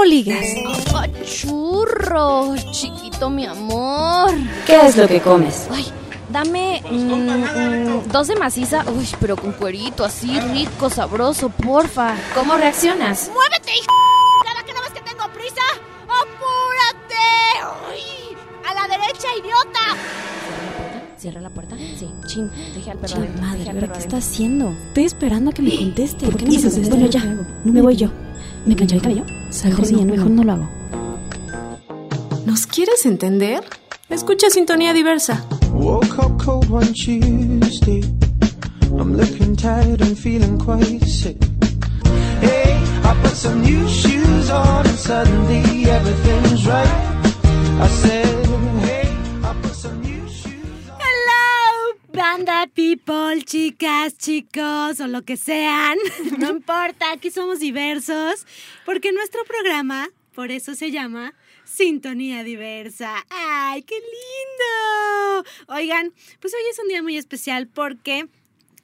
cómo ligas. churro, chiquito mi amor. ¿Qué es lo que comes? Ay, dame mm, mm, dos de maciza, uy, pero con cuerito, así rico, sabroso, porfa. ¿Cómo reaccionas? ¡Muévete, hijo! ¿Cada que no ves que tengo prisa? ¡Apúrate! ¡Uy! ¡A la derecha, idiota! ¿Cierra la puerta? Sí. Chin, deje al perro Chin, madre, deje al ¿pero perro qué está haciendo? Estoy esperando a que me conteste. ¿Por qué no me esto? contesta? Bueno, ya, ¿Qué hago? me voy yo. ¿Me planché el cabello? Salgo Mejor sí, yo, mejor no lo hago. ¿Nos quieres entender? Escucha Sintonía Diversa. Woke up cold one Tuesday. I'm looking tired and feeling quite sick. Hey, I put some new shoes on and suddenly everything's right. I said, banda people, chicas, chicos o lo que sean. No importa, aquí somos diversos. Porque nuestro programa, por eso se llama Sintonía Diversa. ¡Ay, qué lindo! Oigan, pues hoy es un día muy especial porque...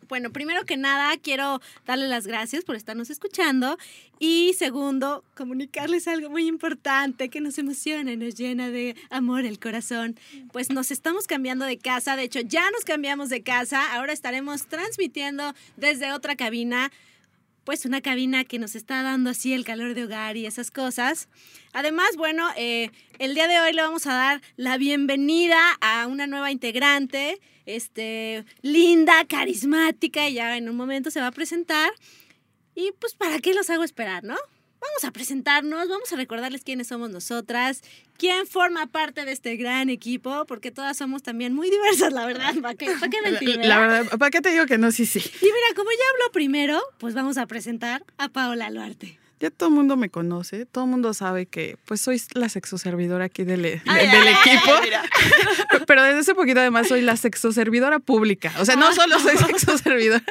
Bueno, primero que nada, quiero darles las gracias por estarnos escuchando. Y segundo, comunicarles algo muy importante que nos emociona y nos llena de amor el corazón. Pues nos estamos cambiando de casa. De hecho, ya nos cambiamos de casa. Ahora estaremos transmitiendo desde otra cabina. Pues una cabina que nos está dando así el calor de hogar y esas cosas. Además, bueno, eh, el día de hoy le vamos a dar la bienvenida a una nueva integrante, este, linda, carismática, y ya en un momento se va a presentar. Y pues, ¿para qué los hago esperar, no? Vamos a presentarnos, vamos a recordarles quiénes somos nosotras, quién forma parte de este gran equipo, porque todas somos también muy diversas, la verdad. ¿Para qué, para qué mentir, La verdad, ¿para qué te digo que no? Sí, sí. Y mira, como ya hablo primero, pues vamos a presentar a Paola Luarte. Ya todo el mundo me conoce, todo el mundo sabe que pues soy la sexoservidora aquí del, de- Ay, del ay, equipo. ay. Pero desde hace poquito además soy la sexoservidora pública. O sea, no solo soy sexoservidora,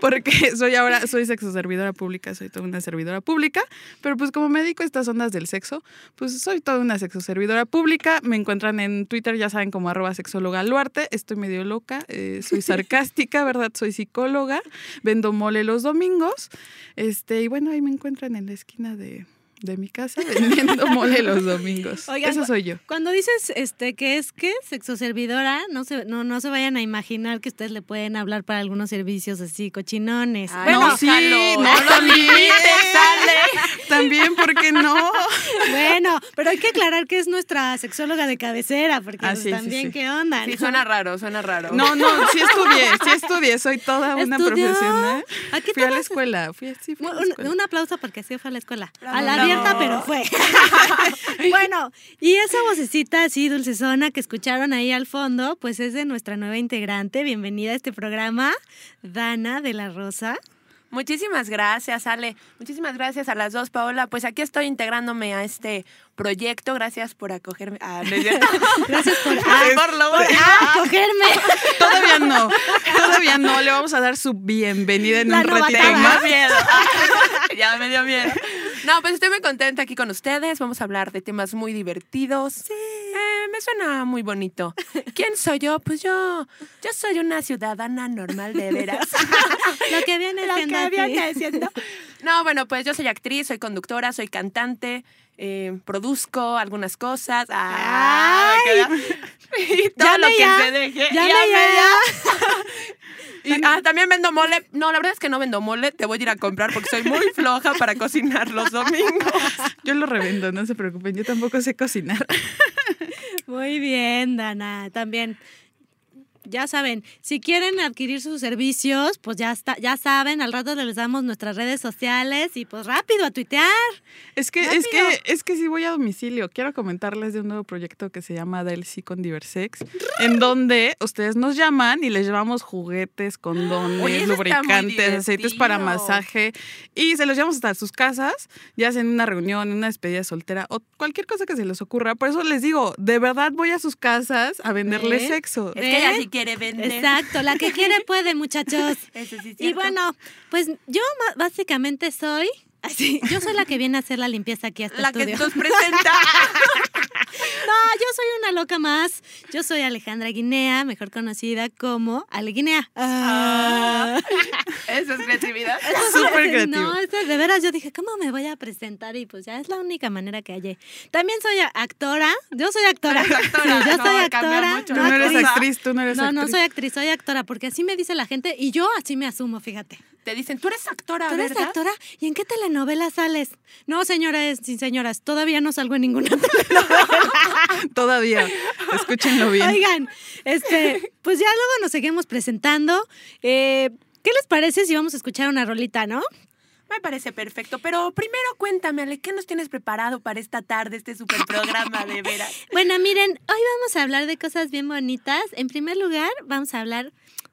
porque soy ahora, soy sexoservidora pública, soy toda una servidora pública, pero pues como me dedico a estas ondas del sexo, pues soy toda una sexoservidora pública. Me encuentran en Twitter, ya saben, como arroba sexóloga Luarte. Estoy medio loca, eh, soy sarcástica, ¿verdad? Soy psicóloga, vendo mole los domingos. Este, y bueno, ahí me encuentran en la esquina de, de mi casa vendiendo mole los domingos. Oigan, Eso soy yo. Cuando dices este que es que sexoservidora, no se, no, no se vayan a imaginar que ustedes le pueden hablar para algunos servicios así cochinones. Ay, no, sí, no, lo también. sale. También, ¿por qué no? bueno, pero hay que aclarar que es nuestra sexóloga de cabecera, porque Ah, sí, también sí. qué onda. Sí, ¿no? suena raro, suena raro. No, no, sí estudié, sí estudié, soy toda una ¿Estudió? profesional. ¿A qué Fui a la escuela, fui así, fui a Un, la un- escuela. un aplauso porque sí fue a la escuela. Bravo. A la abierta, Pero fue. bueno, y esa vocecita así dulcezona que escucharon ahí al fondo, pues es de nuestra nueva integrante. Bienvenida a este programa, Dana de la Rosa. Muchísimas gracias, Ale. Muchísimas gracias a las dos, Paola. Pues aquí estoy integrándome a este proyecto. Gracias por acogerme. Ah, no. Gracias por, Por ah, lo- por ah, cogerme. Todavía no, todavía no, le vamos a dar su bienvenida en La un ratito más. más miedo. ya me dio miedo. No, pues estoy muy contenta aquí con ustedes. Vamos a hablar de temas muy divertidos. Sí. me suena muy bonito. ¿Quién soy yo? Pues yo, yo soy una ciudadana normal de veras. Lo que viene Lo que viene siendo. No, bueno, pues yo soy actriz, soy conductora, soy cantante, eh, produzco algunas cosas. Ah, Ay. y todo Llame lo que ya. se deje. Llame Llame ya. Y, ah, también vendo mole. No, la verdad es que no vendo mole. Te voy a ir a comprar porque soy muy floja para cocinar los domingos. Yo lo revendo, no se preocupen, yo tampoco sé cocinar. Muy bien, Dana. También. Ya saben, si quieren adquirir sus servicios, pues ya está, ya saben, al rato les damos nuestras redes sociales y pues rápido a tuitear. Es que, es que, es que sí voy a domicilio. Quiero comentarles de un nuevo proyecto que se llama Del Sí con Diversex, en donde ustedes nos llaman y les llevamos juguetes, condones, Oye, lubricantes, aceites para masaje y se los llevamos hasta sus casas, ya sea en una reunión, en una despedida soltera o cualquier cosa que se les ocurra. Por eso les digo, de verdad voy a sus casas a venderles ¿Eh? sexo. Es que sí quiere vender. Exacto, la que quiere puede, muchachos. Eso sí es Y cierto. bueno, pues yo básicamente soy, así, yo soy la que viene a hacer la limpieza aquí a este la que nos presenta. No, yo soy una loca más. Yo soy Alejandra Guinea, mejor conocida como Ale Guinea. Ah. Eso es creatividad. Súper creativo. No, es de, veras, yo dije, ¿cómo me voy a presentar? Y pues ya es la única manera que hallé. También soy actora. Yo soy actora. Eres actora, Sí, yo no, soy actora. mucho. Tú no eres actriz. actriz, tú no eres No, actriz. no soy actriz, soy actora, porque así me dice la gente y yo así me asumo, fíjate. Te dicen, tú eres actora, ¿Tú eres ¿verdad? actora? ¿Y en qué telenovela sales? No, señoras y señoras, todavía no salgo en ninguna telenovela. Todavía. Escúchenlo bien. Oigan, este, pues ya luego nos seguimos presentando. Eh, ¿Qué les parece si vamos a escuchar una rolita, no? Me parece perfecto, pero primero cuéntame, Ale, ¿qué nos tienes preparado para esta tarde, este super programa de veras? Bueno, miren, hoy vamos a hablar de cosas bien bonitas. En primer lugar, vamos a hablar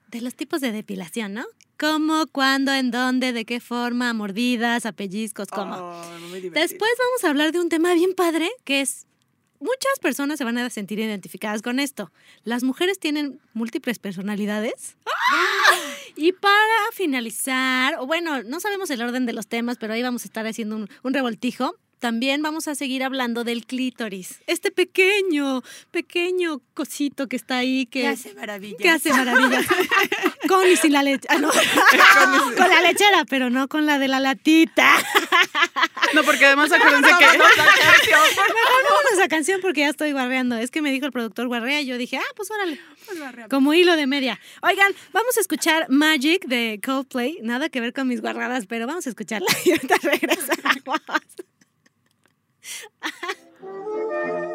de los tipos de depilación, ¿no? ¿Cómo, cuándo, en dónde, de qué forma, mordidas, a pellizcos, cómo? Oh, muy divertido. Después vamos a hablar de un tema bien padre que es muchas personas se van a sentir identificadas con esto. Las mujeres tienen múltiples personalidades. Y para finalizar, o bueno, no sabemos el orden de los temas, pero ahí vamos a estar haciendo un, un revoltijo. También vamos a seguir hablando del clítoris. Este pequeño, pequeño cosito que está ahí, que, ¿Qué hace maravillas? que hace maravillas. con y sin la leche. Ah, no. con la lechera, pero no con la de la latita. No, porque además acuérdense que. Vámonos a canción porque ya estoy guarreando. Es que me dijo el productor guarrea y yo dije, ah, pues órale. Como hilo de media. Oigan, vamos a escuchar Magic de Coldplay. Nada que ver con mis guarradas, pero vamos a escucharla y ahorita regresamos. Ha ha!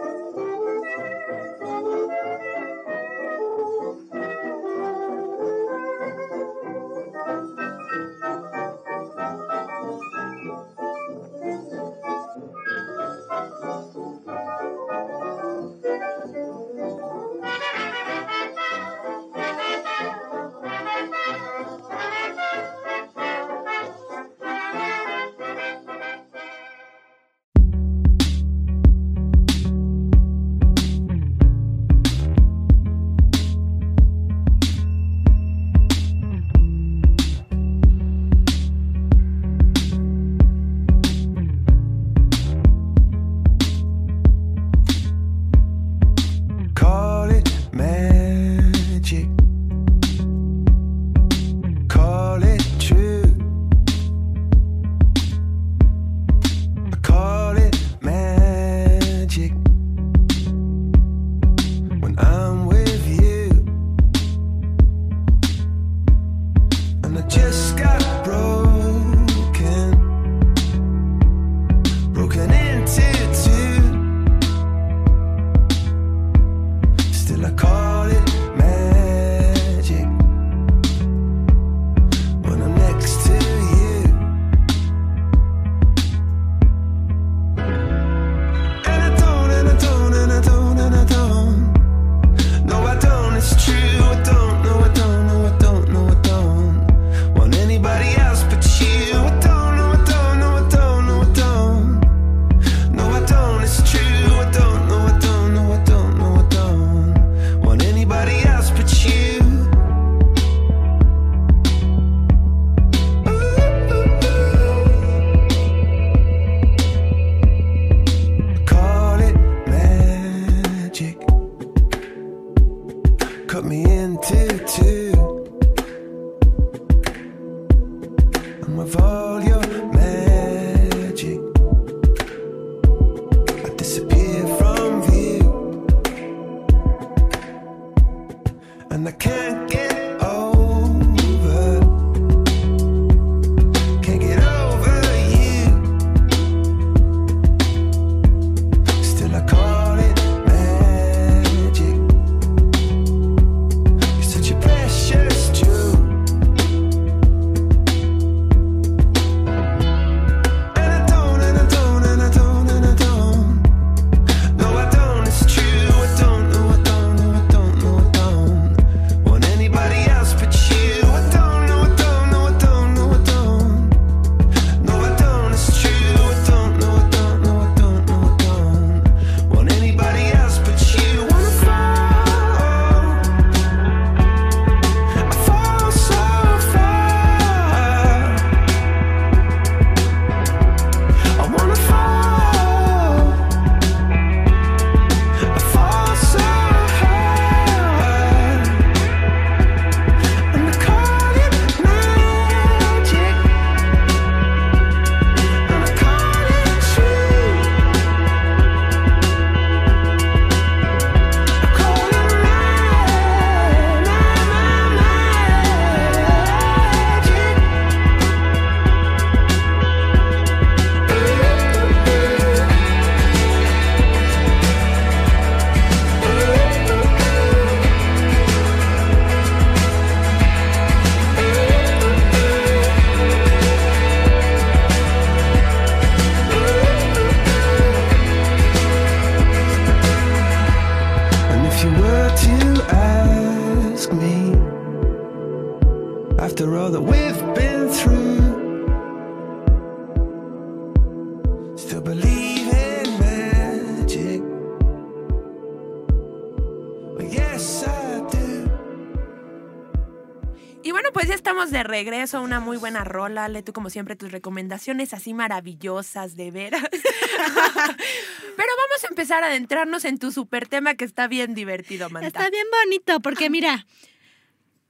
Regreso. Una muy buena rola. Le tú, como siempre, tus recomendaciones así maravillosas, de veras. Pero vamos a empezar a adentrarnos en tu super tema que está bien divertido, Manta. Está bien bonito, porque mira,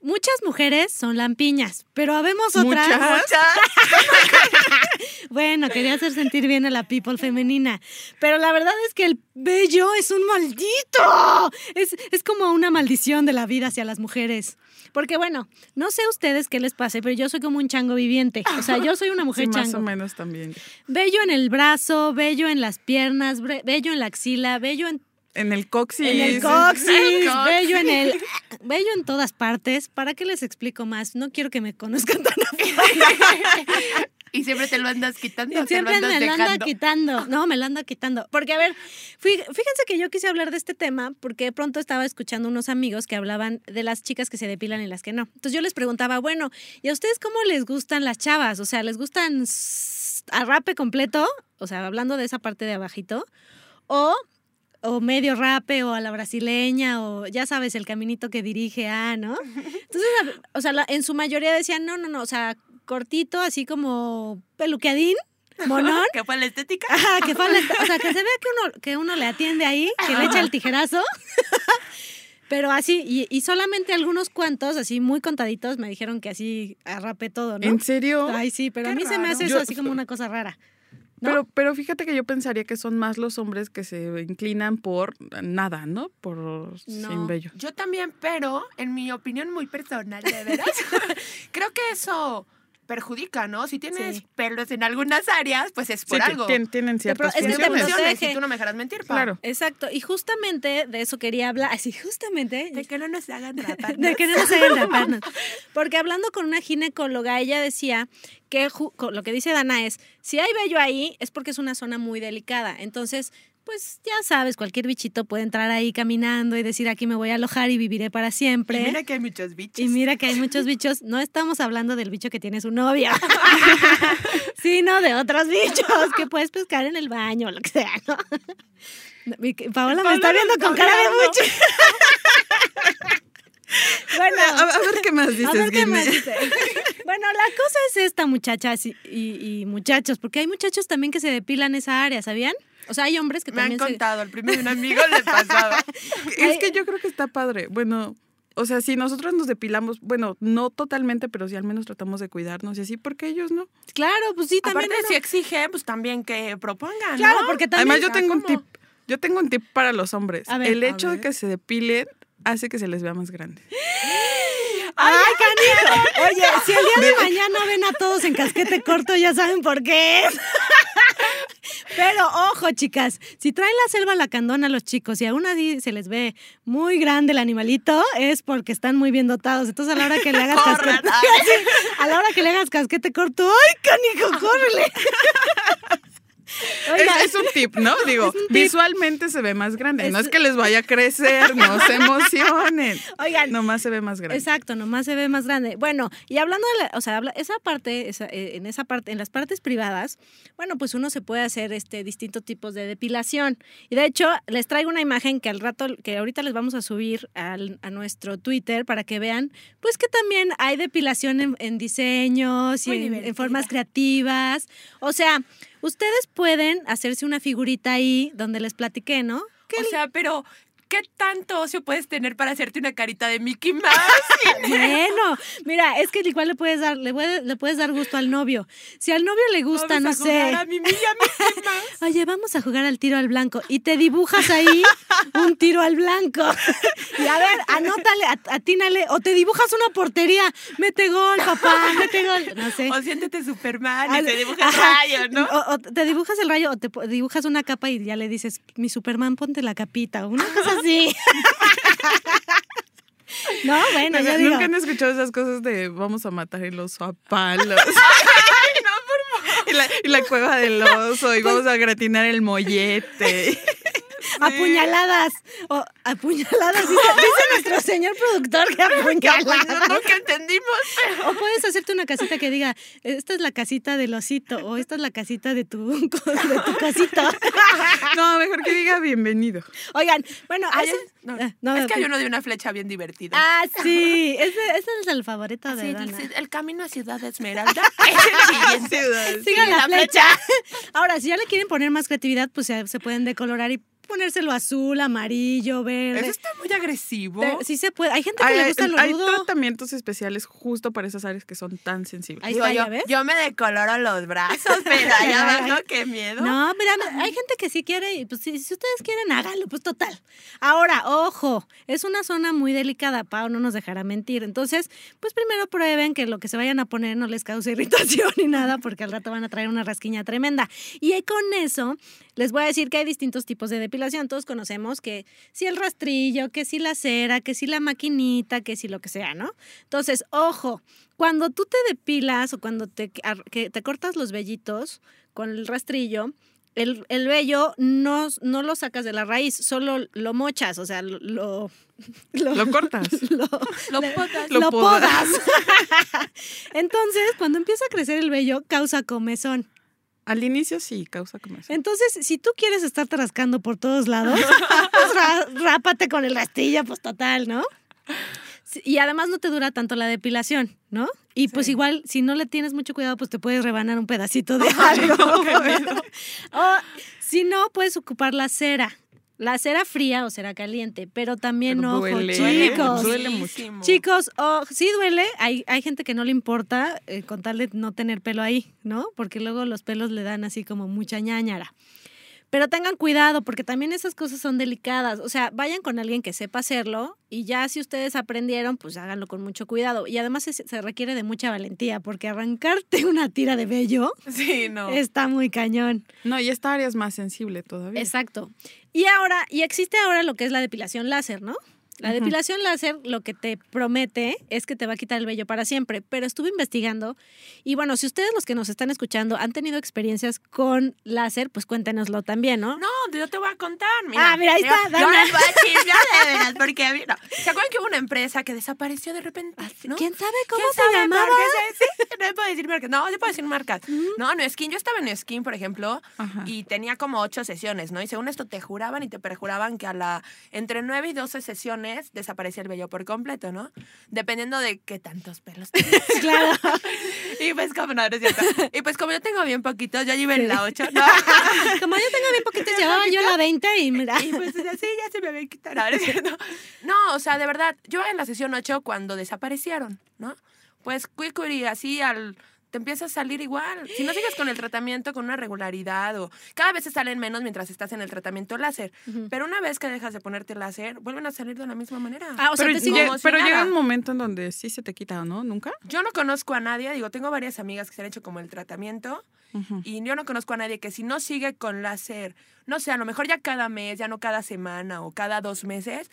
muchas mujeres son lampiñas, pero habemos otras. Muchas. Bueno, quería hacer sentir bien a la people femenina. Pero la verdad es que el bello es un maldito. Es, es como una maldición de la vida hacia las mujeres. Porque bueno, no sé a ustedes qué les pase, pero yo soy como un chango viviente. O sea, yo soy una mujer Sí, más chango. o menos también. Bello en el brazo, bello en las piernas, bello en la axila, bello en, En el coxis. en el coxis, bello en el... Bello en todas partes. ¿Para qué les explico más? No quiero que me conozcan tan. Y siempre te lo andas quitando. te Siempre lo andas me lo anda dejando. quitando. No, me lo anda quitando. Porque, a ver, fíjense que yo quise hablar de este tema porque de pronto estaba escuchando unos amigos que hablaban de las chicas que se depilan y las que no. Entonces yo les preguntaba, bueno, ¿y a ustedes cómo les gustan las chavas? O sea, ¿les gustan a rape completo? O sea, hablando de esa parte de abajito. O o medio rape o a la brasileña o ya sabes el caminito que dirige a, ¿no? Entonces, o sea, en su mayoría decían, no, no, no, o sea, cortito, así como peluqueadín, monón. ¿Qué fue la estética? Ajá, que fue la- o sea, que se ve que uno, que uno le atiende ahí, que le echa el tijerazo. Pero así, y, y solamente algunos cuantos, así muy contaditos, me dijeron que así arrapé todo, ¿no? ¿En serio? Ay, sí, pero a mí se me hace eso Yo- así como una cosa rara. ¿no? Pero, pero fíjate que yo pensaría que son más los hombres que se inclinan por nada, ¿no? Por sin vello. Yo también, pero en mi opinión muy personal, de veras, creo que eso perjudica, ¿no? Si tienes Sí. pelos en algunas áreas, pues es por Sí, algo. tien- tienen ciertas es que te y tú no me dejarás mentir, Pa. Claro. Exacto, y justamente de eso quería hablar, así justamente, De que no nos hagan rapar. de que no nos hagan raparnos. Porque hablando con una ginecóloga, ella decía que lo que dice Dana es, si hay vello ahí es porque es una zona muy delicada. Entonces, pues ya sabes, cualquier bichito puede entrar ahí caminando y decir aquí me voy a alojar y viviré para siempre. Y mira que hay muchos bichos. Y mira que hay muchos bichos. No estamos hablando del bicho que tiene su novia, sino de otros bichos que puedes pescar en el baño o lo que sea, ¿no? Paola me está viendo con cara de mucho. bueno, A, a ver qué más dices, a ver qué más dice. Bueno, la cosa es esta, muchachas y, y- y muchachos, porque hay muchachos también que se depilan esa área, ¿sabían? O sea, hay hombres que Me han también se... contado, al primero un amigo le pasaba. Es que yo creo que está padre. Bueno, o sea, si nosotros nos depilamos, bueno, no totalmente, pero sí al menos tratamos de cuidarnos y así, porque ellos no. Claro, pues sí, también. Aparte, si exige, pues también que propongan, Claro, ¿no? porque también... Además, yo Ah, tengo un ¿cómo? tip. Yo tengo un tip para los hombres. A ver. El A hecho de que se depilen hace que se les vea más grande. ¡Ay, canijo! Oye, si el día de mañana ven a todos en casquete corto, ya saben por qué es. Pero ojo, chicas, si traen la selva lacandona a los chicos y aún así se les ve muy grande el animalito, es porque están muy bien dotados. Entonces a la hora que le hagas casquete, a la hora que le hagas casquete corto, ¡ay, canijo, córrele! Oiga, Es, es un tip, ¿no? Digo, tip. visualmente se ve más grande. No Es- que les vaya a crecer, no se emocionen. Oigan, Nomás se ve más grande. Exacto, nomás se ve más grande. Bueno, y hablando de la, o sea, habla- esa parte, esa, eh, en esa parte, en las partes privadas, bueno, pues uno se puede hacer este distintos tipos de depilación. Y de hecho, les traigo una imagen que al rato, que ahorita les vamos a subir al- a nuestro Twitter para que vean, pues que también hay depilación en, en diseños y en, formas creativas. O sea, ustedes pueden hacerse una figurita ahí donde les platiqué, ¿no? O sea, pero ¿qué tanto ocio puedes tener para hacerte una carita de Mickey Mouse? Bueno, mira, es que igual le puedes dar, le puedes, le puedes dar gusto al novio. Si al novio le gusta, no jugar sé. A Mickey Mouse. Oye, vamos a jugar al tiro al blanco. Y te dibujas ahí un tiro al blanco. Y a ver, anótale, at- atínale. O te dibujas una portería. Mete gol, papá, mete gol. No sé. O siéntete Superman y Al- te dibujas Ajá. rayos, ¿no? O, o te dibujas el rayo o te dibujas una capa y ya le dices, mi Superman, ponte la capita. o Una cosa así. No, bueno, yo digo. Nunca han escuchado esas cosas de vamos a matar el oso a palos. y, la, y la cueva del oso y Pues vamos a gratinar el mollete. Apuñaladas. O apuñaladas, dice, dice nuestro señor productor que apuñaladas. Nunca entendimos. O puedes hacerte una casita que diga, esta es la casita del osito o esta es la casita de tu, de tu cosito. No, mejor que diga bienvenido. Oigan, bueno, Ay, no, Ah, no, es que hay uno de una flecha bien divertido. Ah, sí, ese, ese es el favorito de Sí, Dana. el camino a Ciudad Esmeralda es el siguiente. Sigan la flecha. Ahora, si ya le quieren poner más creatividad, pues se, se pueden decolorar y ponérselo azul, amarillo, verde. Eso está muy agresivo. Te- sí se puede. Hay gente que Hay, le gusta lo hay rudo. tratamientos especiales justo para esas áreas que son tan sensibles. Ahí Digo, está, yo, ¿ya ves? yo me decoloro los brazos, pero allá abajo, qué miedo. No, mira, hay gente que sí quiere y pues si, si ustedes quieren, háganlo, pues total. Ahora, ojo, es una zona muy delicada, Pau no nos dejará mentir. Entonces, pues primero prueben que lo que se vayan a poner no les cause irritación ni nada, porque al rato van a traer una rasquiña tremenda. Y con eso, les voy a decir que hay distintos tipos de depilación. Todos conocemos que si el rastrillo, que si la cera, que si la maquinita, que si lo que sea, ¿no? Entonces, ojo, cuando tú te depilas o cuando te, que te cortas los vellitos con el rastrillo, el, el vello no, no lo sacas de la raíz, solo lo mochas, o sea, lo... Lo, Lo cortas. lo- Lo potas. lo Lo podas. podas. Entonces, cuando empieza a crecer el vello, causa comezón. Al inicio sí causa comezón. Entonces, si tú quieres estarte rascando por todos lados, pues rápate con el rastrillo, pues total, ¿no? Y además no te dura tanto la depilación, ¿no? Y pues igual, si no le tienes mucho cuidado, pues te puedes rebanar un pedacito de algo. o si no, puedes ocupar la cera. La cera fría o cera caliente, pero también, Pero ojo, duele, chicos. duele muchísimo. Chicos, oh, sí duele. Hay, hay gente que no le importa eh, con tal de no tener pelo ahí, ¿no? Porque luego los pelos le dan así como mucha ñañara. Pero tengan cuidado porque también esas cosas son delicadas. O sea, vayan con alguien que sepa hacerlo y ya si ustedes aprendieron, pues háganlo con mucho cuidado. Y además se, se requiere de mucha valentía porque arrancarte una tira de vello Sí, no. está muy cañón. No, y esta área es más sensible todavía. Exacto. Y ahora, y existe ahora lo que es la depilación láser, ¿no? La depilación láser lo que te promete es que te va a quitar el vello para siempre, pero estuve investigando y bueno, si ustedes los que nos están escuchando han tenido experiencias con láser, pues cuéntenoslo también, ¿no? No, yo te voy a contar. Mira, Ah, mira, ahí yo- está, Yo les voy a chismear de veras, porque mira, ¿se acuerdan que hubo una empresa que desapareció de repente? ¿no? ¿Quién sabe cómo ¿Quién se sabe llamaba? sí, no puedo decir marcas. No, sí puedo decir marcas. No, no, Skin. Yo estaba en Skin, por ejemplo, Ajá. y tenía como ocho sesiones, ¿no? Y según esto te juraban y te perjuraban que a la entre nueve y doce sesiones desaparecía el vello por completo, ¿no? Dependiendo de qué tantos pelos tenías. Claro. Y pues como no, no es cierto. Y pues como yo tengo bien poquito, yo iba en la ocho, ¿no? Como yo tengo bien poquito, llevaba yo la 20 y mira. Y pues así ya se me había quitado. No, no es cierto. No, o sea, de verdad, yo en la sesión 8 cuando desaparecieron, ¿no? Pues Quickery así al te empieza a salir igual. Si no sigues con el tratamiento con una regularidad o cada vez te salen menos mientras estás en el tratamiento láser. Pero una vez que dejas de ponerte láser, vuelven a salir de la misma manera. Ah, o sea, pero te como si pero nada. llega un momento en donde sí se te quita, ¿no? ¿Nunca? Yo no conozco a nadie, digo, tengo varias amigas que se han hecho como el tratamiento y yo no conozco a nadie que si no sigue con láser, no sé, a lo mejor ya cada mes, ya no cada semana o cada dos meses,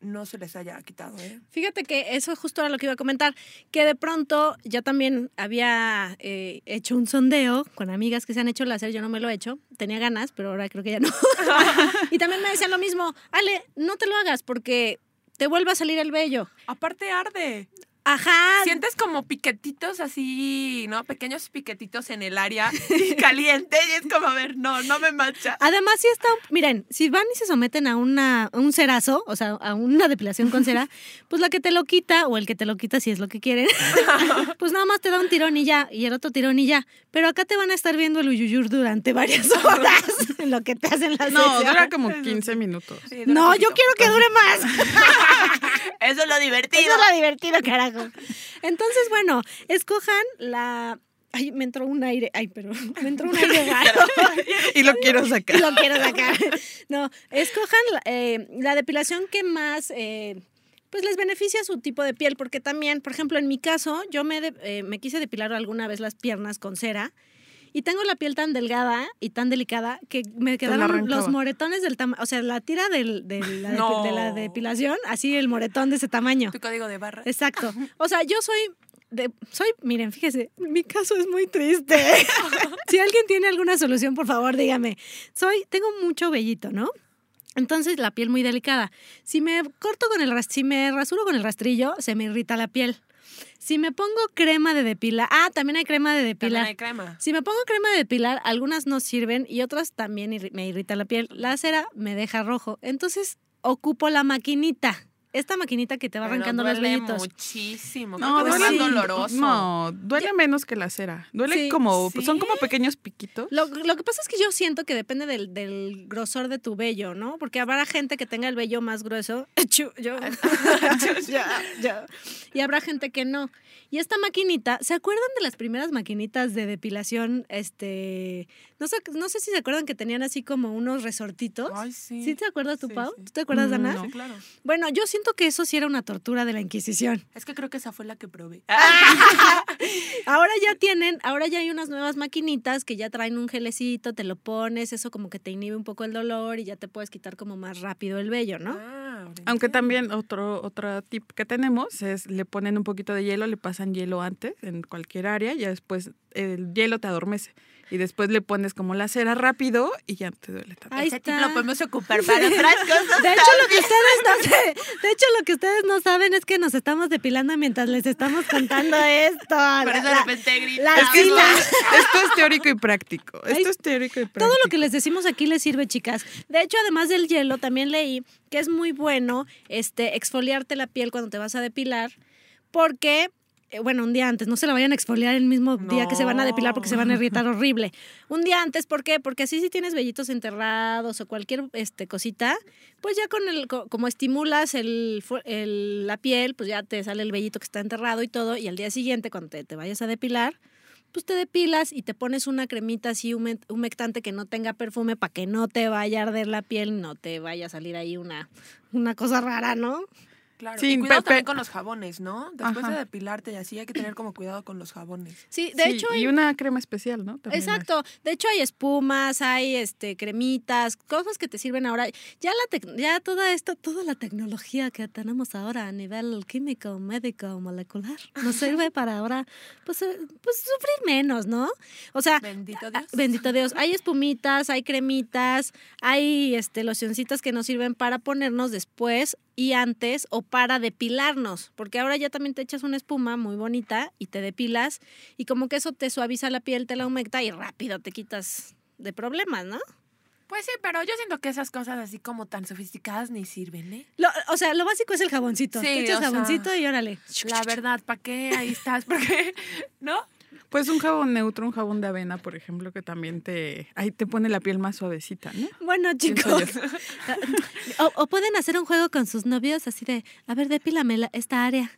no se les haya quitado, ¿eh? Fíjate que eso justo era lo que iba a comentar, que de pronto yo también había eh, hecho un sondeo con amigas que se han hecho láser, yo no me lo he hecho, tenía ganas, pero ahora creo que ya no. y también me decían lo mismo, Ale, no te lo hagas porque te vuelve a salir el vello. Aparte arde. Ajá. Sientes como piquetitos así, ¿no? Pequeños piquetitos en el área y caliente y es como, a ver, no, no me mancha. Además, si está, miren, si van y se someten a, una, a un cerazo, o sea, a una depilación con cera, pues la que te lo quita, o el que te lo quita si es lo que quieren, pues nada más te da un tirón y ya, y el otro tirón y ya. Pero acá te van a estar viendo el uyuyur durante varias horas en lo que te hacen las No, dura como 15 minutos. Sí, No, yo quiero que dure más. Eso es lo divertido. Eso es lo divertido, carajo. Entonces, bueno, escojan la. Ay, me entró un aire. Ay, pero me entró un aire raro. Y lo quiero y sacar. lo quiero sacar. No, escojan la, eh, la depilación que más. eh, pues les beneficia su tipo de piel, porque también, por ejemplo, en mi caso, yo me, de- eh, me quise depilar alguna vez las piernas con cera y tengo la piel tan delgada y tan delicada que me quedaron los moretones del tamaño, o sea, la tira del- de, la No. de la depilación, así el moretón de ese tamaño. Tu código de barra. Exacto. O sea, yo soy de, soy, miren, fíjese, mi caso es muy triste. si alguien tiene alguna solución, por favor, dígame. Soy, tengo mucho vellito, ¿no? Entonces la piel muy delicada. Si me corto con el si me rasuro con el rastrillo, se me irrita la piel. Si me pongo crema de depilar, ah, también hay crema de También depilar. hay crema. Si me pongo crema de depilar, algunas no sirven y otras también me irrita la piel. La cera me deja rojo. Entonces ocupo la maquinita. Esta maquinita que te va Pero arrancando los duele vellitos. muchísimo. No, es duele. más doloroso. No, duele menos que la cera. Duele Sí, como, sí. son como pequeños piquitos. Lo, lo que pasa es que yo siento que depende del, del grosor de tu vello, ¿no? Porque habrá gente que tenga el vello más grueso. Yo. Ya, ya. Y habrá gente que no. Y esta maquinita, ¿se acuerdan de las primeras maquinitas de depilación? Este, no sé, no sé si se acuerdan que tenían así como unos resortitos. Ay, sí. ¿Sí te acuerdas tú, Sí, Pau? sí. ¿Tú te acuerdas, Mm, Dana? no. Sí, claro. Bueno, yo siento que eso sí era una tortura de la Inquisición. Es que creo que esa fue la que probé. Ahora ya tienen, ahora ya hay unas nuevas maquinitas que ya traen un gelecito, te lo pones, eso como que te inhibe un poco el dolor y ya te puedes quitar como más rápido el vello, ¿no? Ah, Aunque también otro, otro tip que tenemos es le ponen un poquito de hielo, le pasan hielo antes en cualquier área, y ya después el hielo te adormece. Y después le pones como la cera rápido y ya no te duele tanto. Ahí Ese está. tip lo podemos ocupar para otras cosas. De hecho, lo que ustedes no sé- de hecho, lo que ustedes no saben es que nos estamos depilando mientras les estamos contando esto. Por eso de repente grita. Es que esto, esto es teórico y práctico. Ay, Esto es teórico y práctico. Todo lo que les decimos aquí les sirve, chicas. De hecho, además del hielo, también leí que es muy bueno este, exfoliarte la piel cuando te vas a depilar, porque, bueno, un día antes, no se la vayan a exfoliar el mismo día que se van a depilar porque se van a irritar horrible. Un día antes, ¿por qué? Porque así si tienes vellitos enterrados o cualquier este, cosita, pues ya con el, co- como estimulas el, el- la piel, pues ya te sale el vellito que está enterrado y todo, y al día siguiente, cuando te, te vayas a depilar, pues te depilas y te pones una cremita así hume- humectante que no tenga perfume para que no te vaya a arder la piel, no te vaya a salir ahí una, una cosa rara, ¿no? Claro. Sí, y cuidado también con los jabones, ¿no? Después Ajá. de depilarte y así hay que tener como cuidado con los jabones. Sí, de Sí, hecho y hay- una crema especial, ¿no? También Exacto. De hecho, hay espumas, hay este cremitas, cosas que te sirven ahora. Ya la tec- ya toda esta, toda la tecnología que tenemos ahora a nivel químico, médico, molecular, nos sirve para ahora, pues, eh, pues sufrir menos, ¿no? O sea, Bendito Dios. Bendito Dios. Hay espumitas, hay cremitas, hay este, locioncitas que nos sirven para ponernos después y antes o para depilarnos. Porque ahora ya también te echas una espuma muy bonita y te depilas y como que eso te suaviza la piel, te la humecta y rápido te quitas de problemas, ¿no? Pues sí, pero yo siento que esas cosas así como tan sofisticadas ni sirven, ¿eh? Lo- o sea, lo básico es el jaboncito. Sí, te echas o sea, jaboncito y órale. La verdad, ¿para qué ahí estás? Porque, ¿no? Pues un jabón neutro, un jabón de avena, por ejemplo, que también te, ahí te pone la piel más suavecita, ¿no? Bueno, chicos. o, o pueden hacer un juego con sus novios así de, a ver, depílame la- esta área.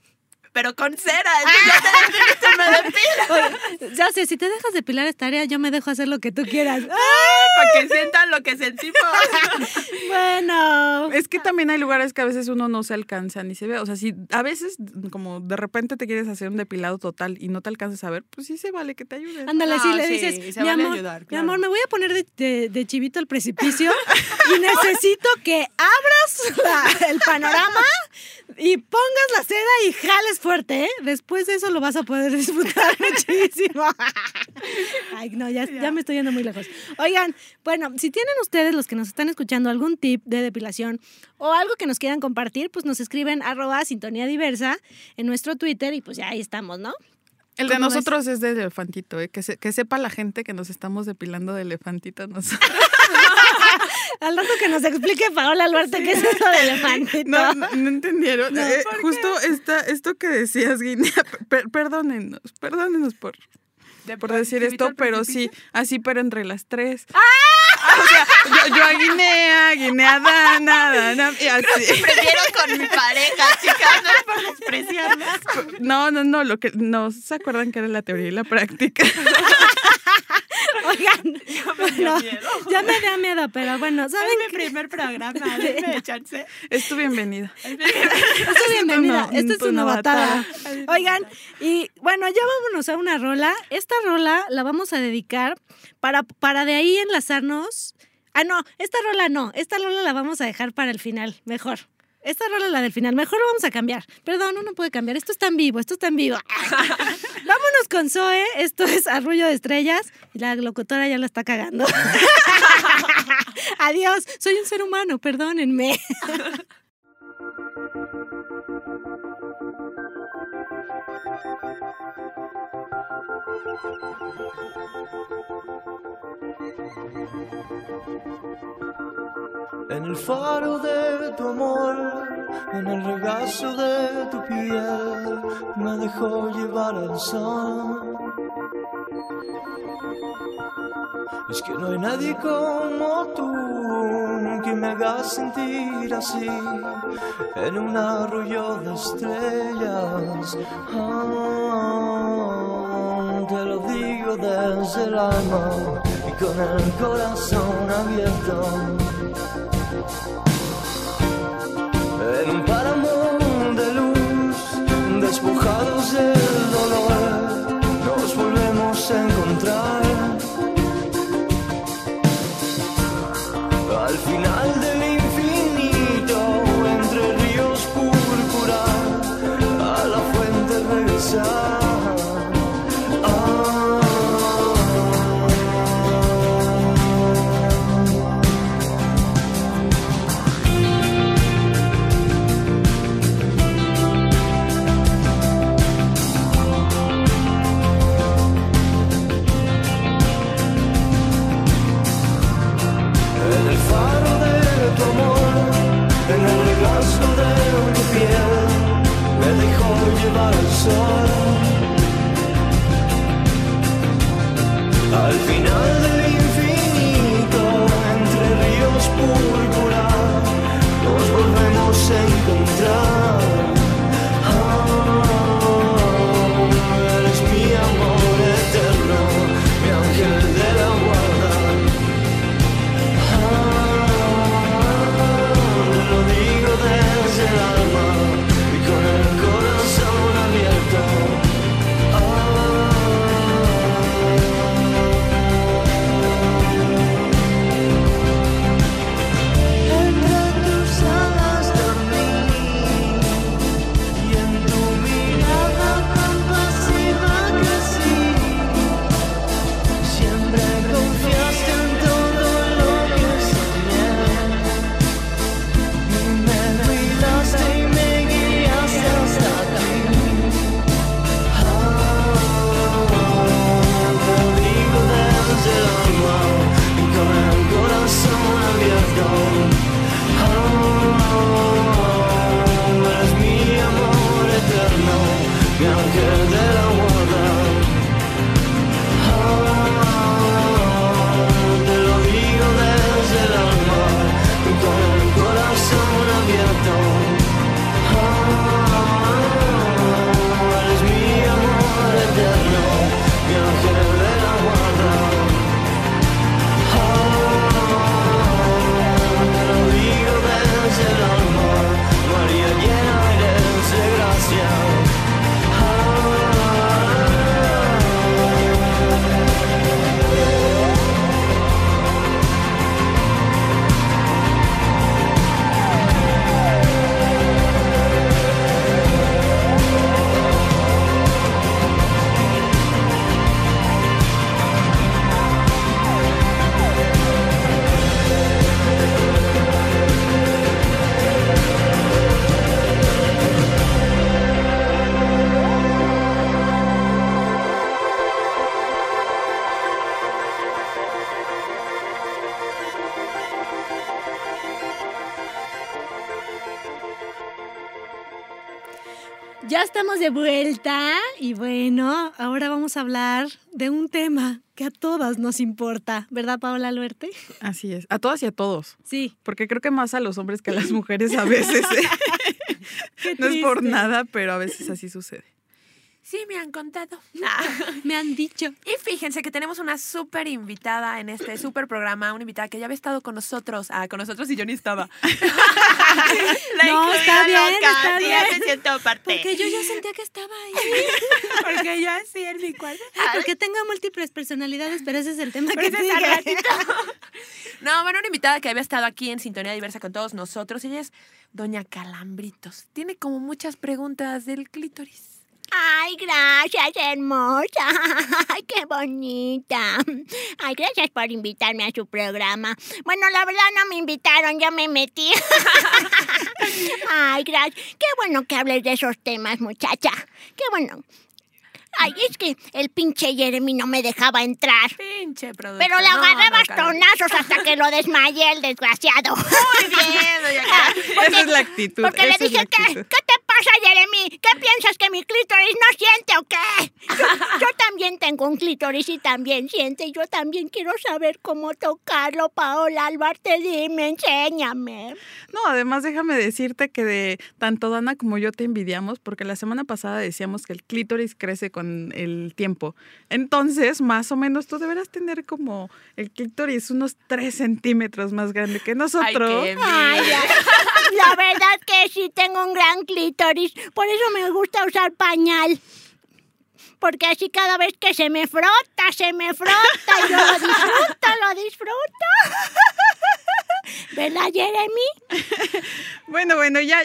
Pero con cera. entonces ya te depiliste, me depilo. Oye, ya sé, si te dejas depilar esta área, yo me dejo hacer lo que tú quieras. Para que sientan lo que sentimos. Bueno. Es que también hay lugares que a veces uno no se alcanza ni se ve. O sea, si a veces como de repente te quieres hacer un depilado total y no te alcanzas a ver, pues sí se vale que te ayuden. Ándale, sí, No, le sí, dices, se mi vale amor, ayudar, mi amor, me voy a poner de, de- de chivito al precipicio y necesito que abras la- el panorama y pongas la cera y jales fuerte, ¿eh? Después de eso lo vas a poder disfrutar muchísimo. Ay, no, ya, ya me estoy yendo muy lejos. Oigan, bueno, si tienen ustedes, los que nos están escuchando, algún tip de depilación o algo que nos quieran compartir, pues nos escriben arroba sintonía diversa en nuestro Twitter y pues ya ahí estamos, ¿no? El de nosotros es de elefantito, ¿eh? que, se- que sepa la gente que nos estamos depilando de elefantito. Nos... Al rato que nos explique Paola Alberto qué es eso de elefantito. No, no, no entendieron. Eh, justo esta, esto que decías, Guinea, per- perdónenos, perdónenos por, por decir esto, pero sí, así, pero entre las tres. O sea, yo, yo a Guinea, Guinea a Dana, Dana, y así. Prefiero con mi pareja, chicas, no es por despreciarlas. No, no, no, lo que no se acuerdan que era la teoría y la práctica. Oigan, no, ya me da miedo, pero bueno, ¿saben Es mi primer programa, denme chance. Es tu bienvenida. Esto es bienvenida. no- Esta es tu una novatada. batada. Oigan, y bueno, ya vámonos a una rola. Esta rola la vamos a dedicar para, para de ahí enlazarnos. Ah, no, esta rola no. Esta rola la vamos a dejar para el final. Mejor. Esta rola la del final. Mejor vamos a cambiar. Perdón, uno puede cambiar. Esto está en vivo, esto está en vivo. Vámonos con Zoe. Esto es Arrullo de Estrellas. Y la locutora ya la está cagando. Adiós, soy un ser humano, perdónenme. En el faro de tu amor, en el regazo de tu piel, me dejó llevar al sol. Es que no hay nadie como tú que me haga sentir así en un arroyo de estrellas. Ah, te lo digo desde el alma y con el corazón abierto. Un páramo de luz, despojados del dolor, nos volvemos a encontrar. Llevar el sol. Al final del de vuelta y bueno, ahora vamos a hablar de un tema que a todas nos importa, ¿verdad, Paola Aluerte? Así es. A todas y a todos. Sí. Porque creo que más a los hombres que a las mujeres a veces. ¿eh? no es por nada, pero a veces así sucede. Sí, me han contado. Me han dicho. Y fíjense que tenemos una súper invitada en este súper programa, una invitada que ya había estado con nosotros. Ah, con nosotros y yo ni estaba. La No, está bien, loca, está sí, ya bien. me siento parte. Porque yo ya sentía que estaba ahí. Porque yo así en mi cuarto. Ay, porque tengo múltiples personalidades, pero ese es el tema Pero que sigue. No, bueno, una invitada que había estado aquí en Sintonía Diversa con todos nosotros. Ella es Doña Calambritos. Tiene como muchas preguntas del clítoris. Ay, gracias, hermosa. Ay, qué bonita. Ay, gracias por invitarme a su programa. Bueno, la verdad no me invitaron, yo me metí. Ay, gracias. Qué bueno que hables de esos temas, muchacha. Qué bueno. Ay, es que el pinche Jeremy no me dejaba entrar. Pinche producto. Pero le agarré no, bastonazos hasta que lo desmayé el desgraciado. Muy bien, doña Carmen. Esa es la actitud. Porque le dije, ¿qué. ¿qué te pasa, Jeremy? ¿Qué piensas que mi clítoris no siente o qué? Yo, yo también tengo un clítoris y también siente. y Yo también quiero saber cómo tocarlo, Paola Albarte. Dime, enséñame. No, además déjame decirte que de tanto Dana como yo te envidiamos porque la semana pasada decíamos que el clítoris crece con el tiempo. Entonces, más o menos tú deberás tener como el clítoris unos 3 centímetros más grande que Ay, nosotros. qué Ay. la, verdad que sí tengo un gran clítoris. Por eso me gusta usar pañal. Porque así cada vez que se me frota, se me frota. Yo lo disfruto, lo disfruto. ¿Verdad, Jeremy? Bueno, bueno, ya,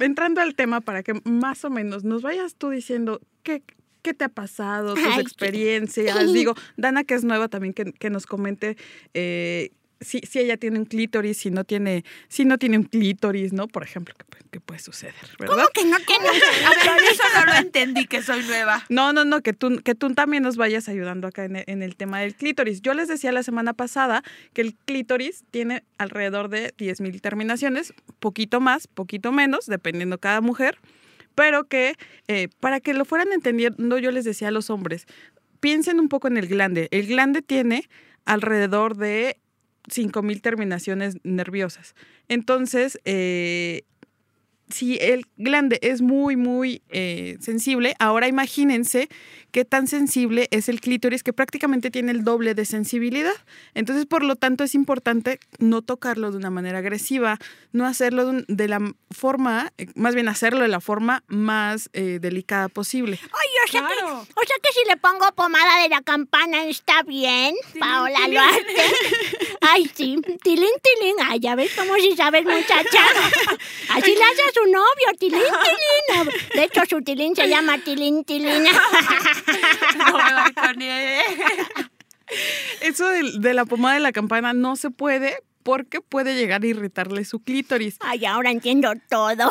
entrando al tema para que más o menos nos vayas tú diciendo qué, qué te ha pasado, tus Ay, experiencias. Digo, Dana, que es nueva también, que, que nos comente eh, si, si ella tiene un clítoris, si no tiene, si no tiene un clítoris, ¿no? Por ejemplo, que, puede- que puede suceder, ¿verdad? ¿Cómo que no A ver, clítoris? eso no lo entendí, que soy nueva. No, no, no, que tú, que tú también nos vayas ayudando acá en el, en el tema del clítoris. Yo les decía la semana pasada que el clítoris tiene alrededor de 10.000 terminaciones, poquito más, poquito menos, dependiendo cada mujer, pero que eh, para que lo fueran entendiendo, yo les decía a los hombres, piensen un poco en el glande. El glande tiene alrededor de 5.000 terminaciones nerviosas. Entonces, eh, si el glande es muy, muy eh, sensible, ahora imagínense qué tan sensible es el clítoris, que prácticamente tiene el doble de sensibilidad. Entonces, por lo tanto, es importante no tocarlo de una manera agresiva, no hacerlo de, un- de la forma, eh, más bien hacerlo de la forma más eh, delicada posible. Ay, o sea, que, o sea que si le pongo pomada de la campana está bien, Paola Luarte. Ay, sí, tilín, tilín. Ay, ya ves cómo si sabes, muchacha. Así le hace a su novio, tilín, tilín. De hecho, su tilín se llama tilín, tilín. No me balconeé. Eso de, de la pomada de la campana no se puede porque puede llegar a irritarle su clítoris. Ay, ahora entiendo todo.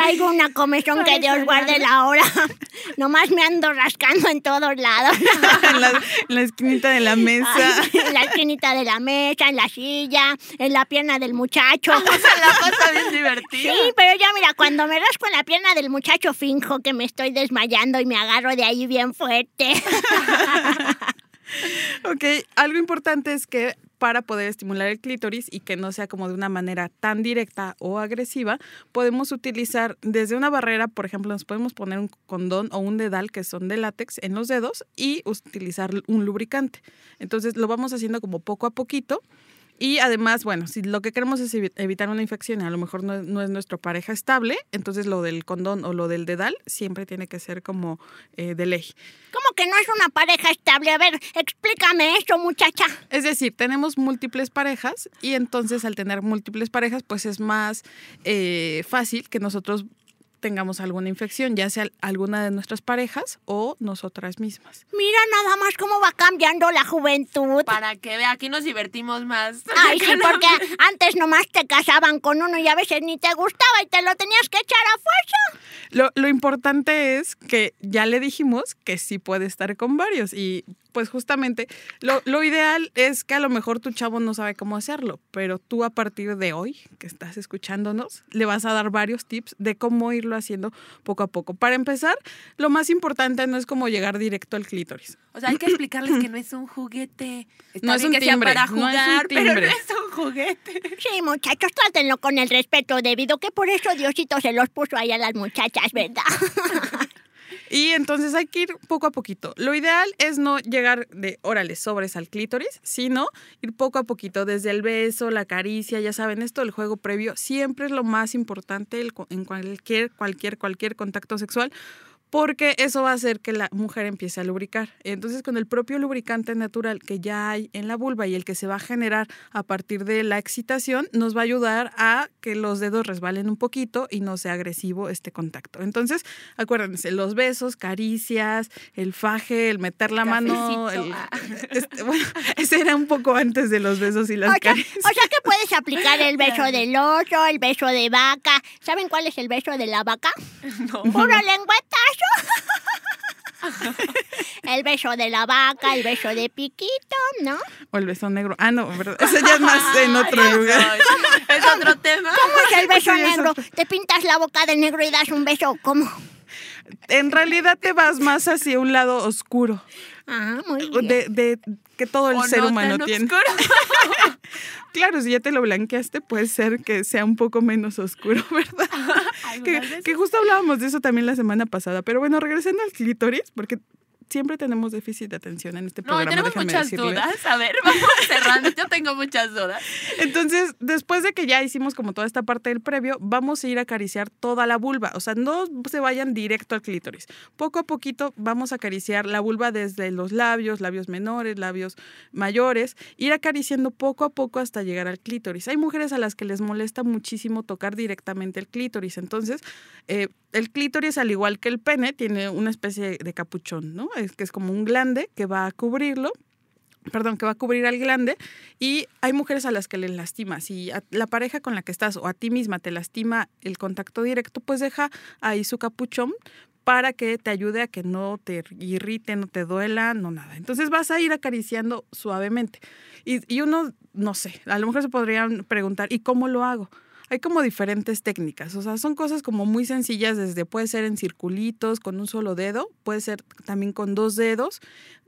Traigo una comezón que Dios guarde la hora. Nomás me ando rascando en todos lados. en, la, en la esquinita de la mesa. Ay, en la esquinita de la mesa, en la silla, en la pierna del muchacho. La pasa bien divertida. Sí, pero ya mira, cuando me rasco en la pierna del muchacho finjo que me estoy desmayando y me agarro de ahí bien fuerte. Ok, algo importante es que para poder estimular el clítoris y que no sea como de una manera tan directa o agresiva, podemos utilizar desde una barrera, por ejemplo, nos podemos poner un condón o un dedal que son de látex en los dedos y utilizar un lubricante. Entonces lo vamos haciendo como poco a poquito. Y además, bueno, si lo que queremos es evi- evitar una infección y a lo mejor no es, no es nuestra pareja estable, entonces lo del condón o lo del dedal siempre tiene que ser como eh, de ley. ¿Cómo que no es una pareja estable? A ver, explícame eso, muchacha. Es decir, tenemos múltiples parejas y entonces al tener múltiples parejas, pues es más eh, fácil que nosotros tengamos alguna infección, ya sea alguna de nuestras parejas o nosotras mismas. Mira nada más cómo va cambiando la juventud. Para que vea, aquí nos divertimos más. Ay, sí, porque antes nomás te casaban con uno y a veces ni te gustaba y te lo tenías que echar a fuerza. Lo, lo importante es que ya le dijimos que sí puede estar con varios y pues justamente lo, lo ideal es que a lo mejor tu chavo no sabe cómo hacerlo, pero tú a partir de hoy que estás escuchándonos le vas a dar varios tips de cómo irlo haciendo poco a poco. Para empezar, lo más importante no es como llegar directo al clítoris. O sea, hay que explicarles que no es un juguete. Está No es un timbre, para no es un jugar, pero no timbre. es un juguete. Sí, muchachos, trátenlo con el respeto debido, que por eso Diosito se los puso ahí a las muchachas, ¿verdad? Y entonces hay que ir poco a poquito. Lo ideal es no llegar de órale sobres al clítoris, sino ir poco a poquito, desde el beso, la caricia, ya saben, esto del juego previo siempre es lo más importante en cualquier, cualquier, cualquier contacto sexual, porque eso va a hacer que la mujer empiece a lubricar. Entonces, con el propio lubricante natural que ya hay en la vulva y el que se va a generar a partir de la excitación, nos va a ayudar a que los dedos resbalen un poquito y no sea agresivo este contacto. Entonces, acuérdense, los besos, caricias, el faje, el meter la mano, el- Ah. este, bueno, ese era un poco antes de los besos y las O sea, caricias. o sea que puedes aplicar el beso del oso, el beso de vaca. ¿Saben cuál es el beso de la vaca? Puro lengüetazo. el beso de la vaca, el beso de piquito, ¿no? O el beso negro. Ah, no, ¿verdad? Ese ya es más en otro lugar. Es otro tema. ¿Cómo es el beso Sí, eso. negro? Te pintas la boca de negro y das un beso, ¿cómo? En realidad te vas más hacia un lado oscuro Ah, muy bien. de, de que todo el O ser no humano tan tiene. Claro, si ya te lo blanqueaste, puede ser que sea un poco menos oscuro, ¿verdad? que, que justo hablábamos de eso también la semana pasada. Pero bueno, regresando al clítoris, porque siempre tenemos déficit de atención en este No, programa. tenemos déjame muchas decirle. dudas. A ver, vamos cerrando. Yo tengo muchas dudas. Entonces, después de que ya hicimos como toda esta parte del previo, vamos a ir a acariciar toda la vulva. O sea, no se vayan directo al clítoris. Poco a poquito vamos a acariciar la vulva desde los labios, labios menores, labios mayores, ir acariciando poco a poco hasta llegar al clítoris. Hay mujeres a las que les molesta muchísimo tocar directamente el clítoris. Entonces, eh, el clítoris, al igual que el pene, tiene una especie de capuchón, ¿no? Es que es como un glande que va a cubrirlo perdón, que va a cubrir al glande y hay mujeres a las que les lastima. Si la pareja con la que estás o a ti misma te lastima el contacto directo, pues deja ahí su capuchón para que te ayude a que no te irrite, no te duela, no nada. Entonces vas a ir acariciando suavemente. Y, y uno, no sé, a lo mejor se podrían preguntar, ¿y cómo lo hago? Hay como diferentes técnicas, o sea, son cosas como muy sencillas, desde puede ser en circulitos, con un solo dedo, puede ser también con dos dedos,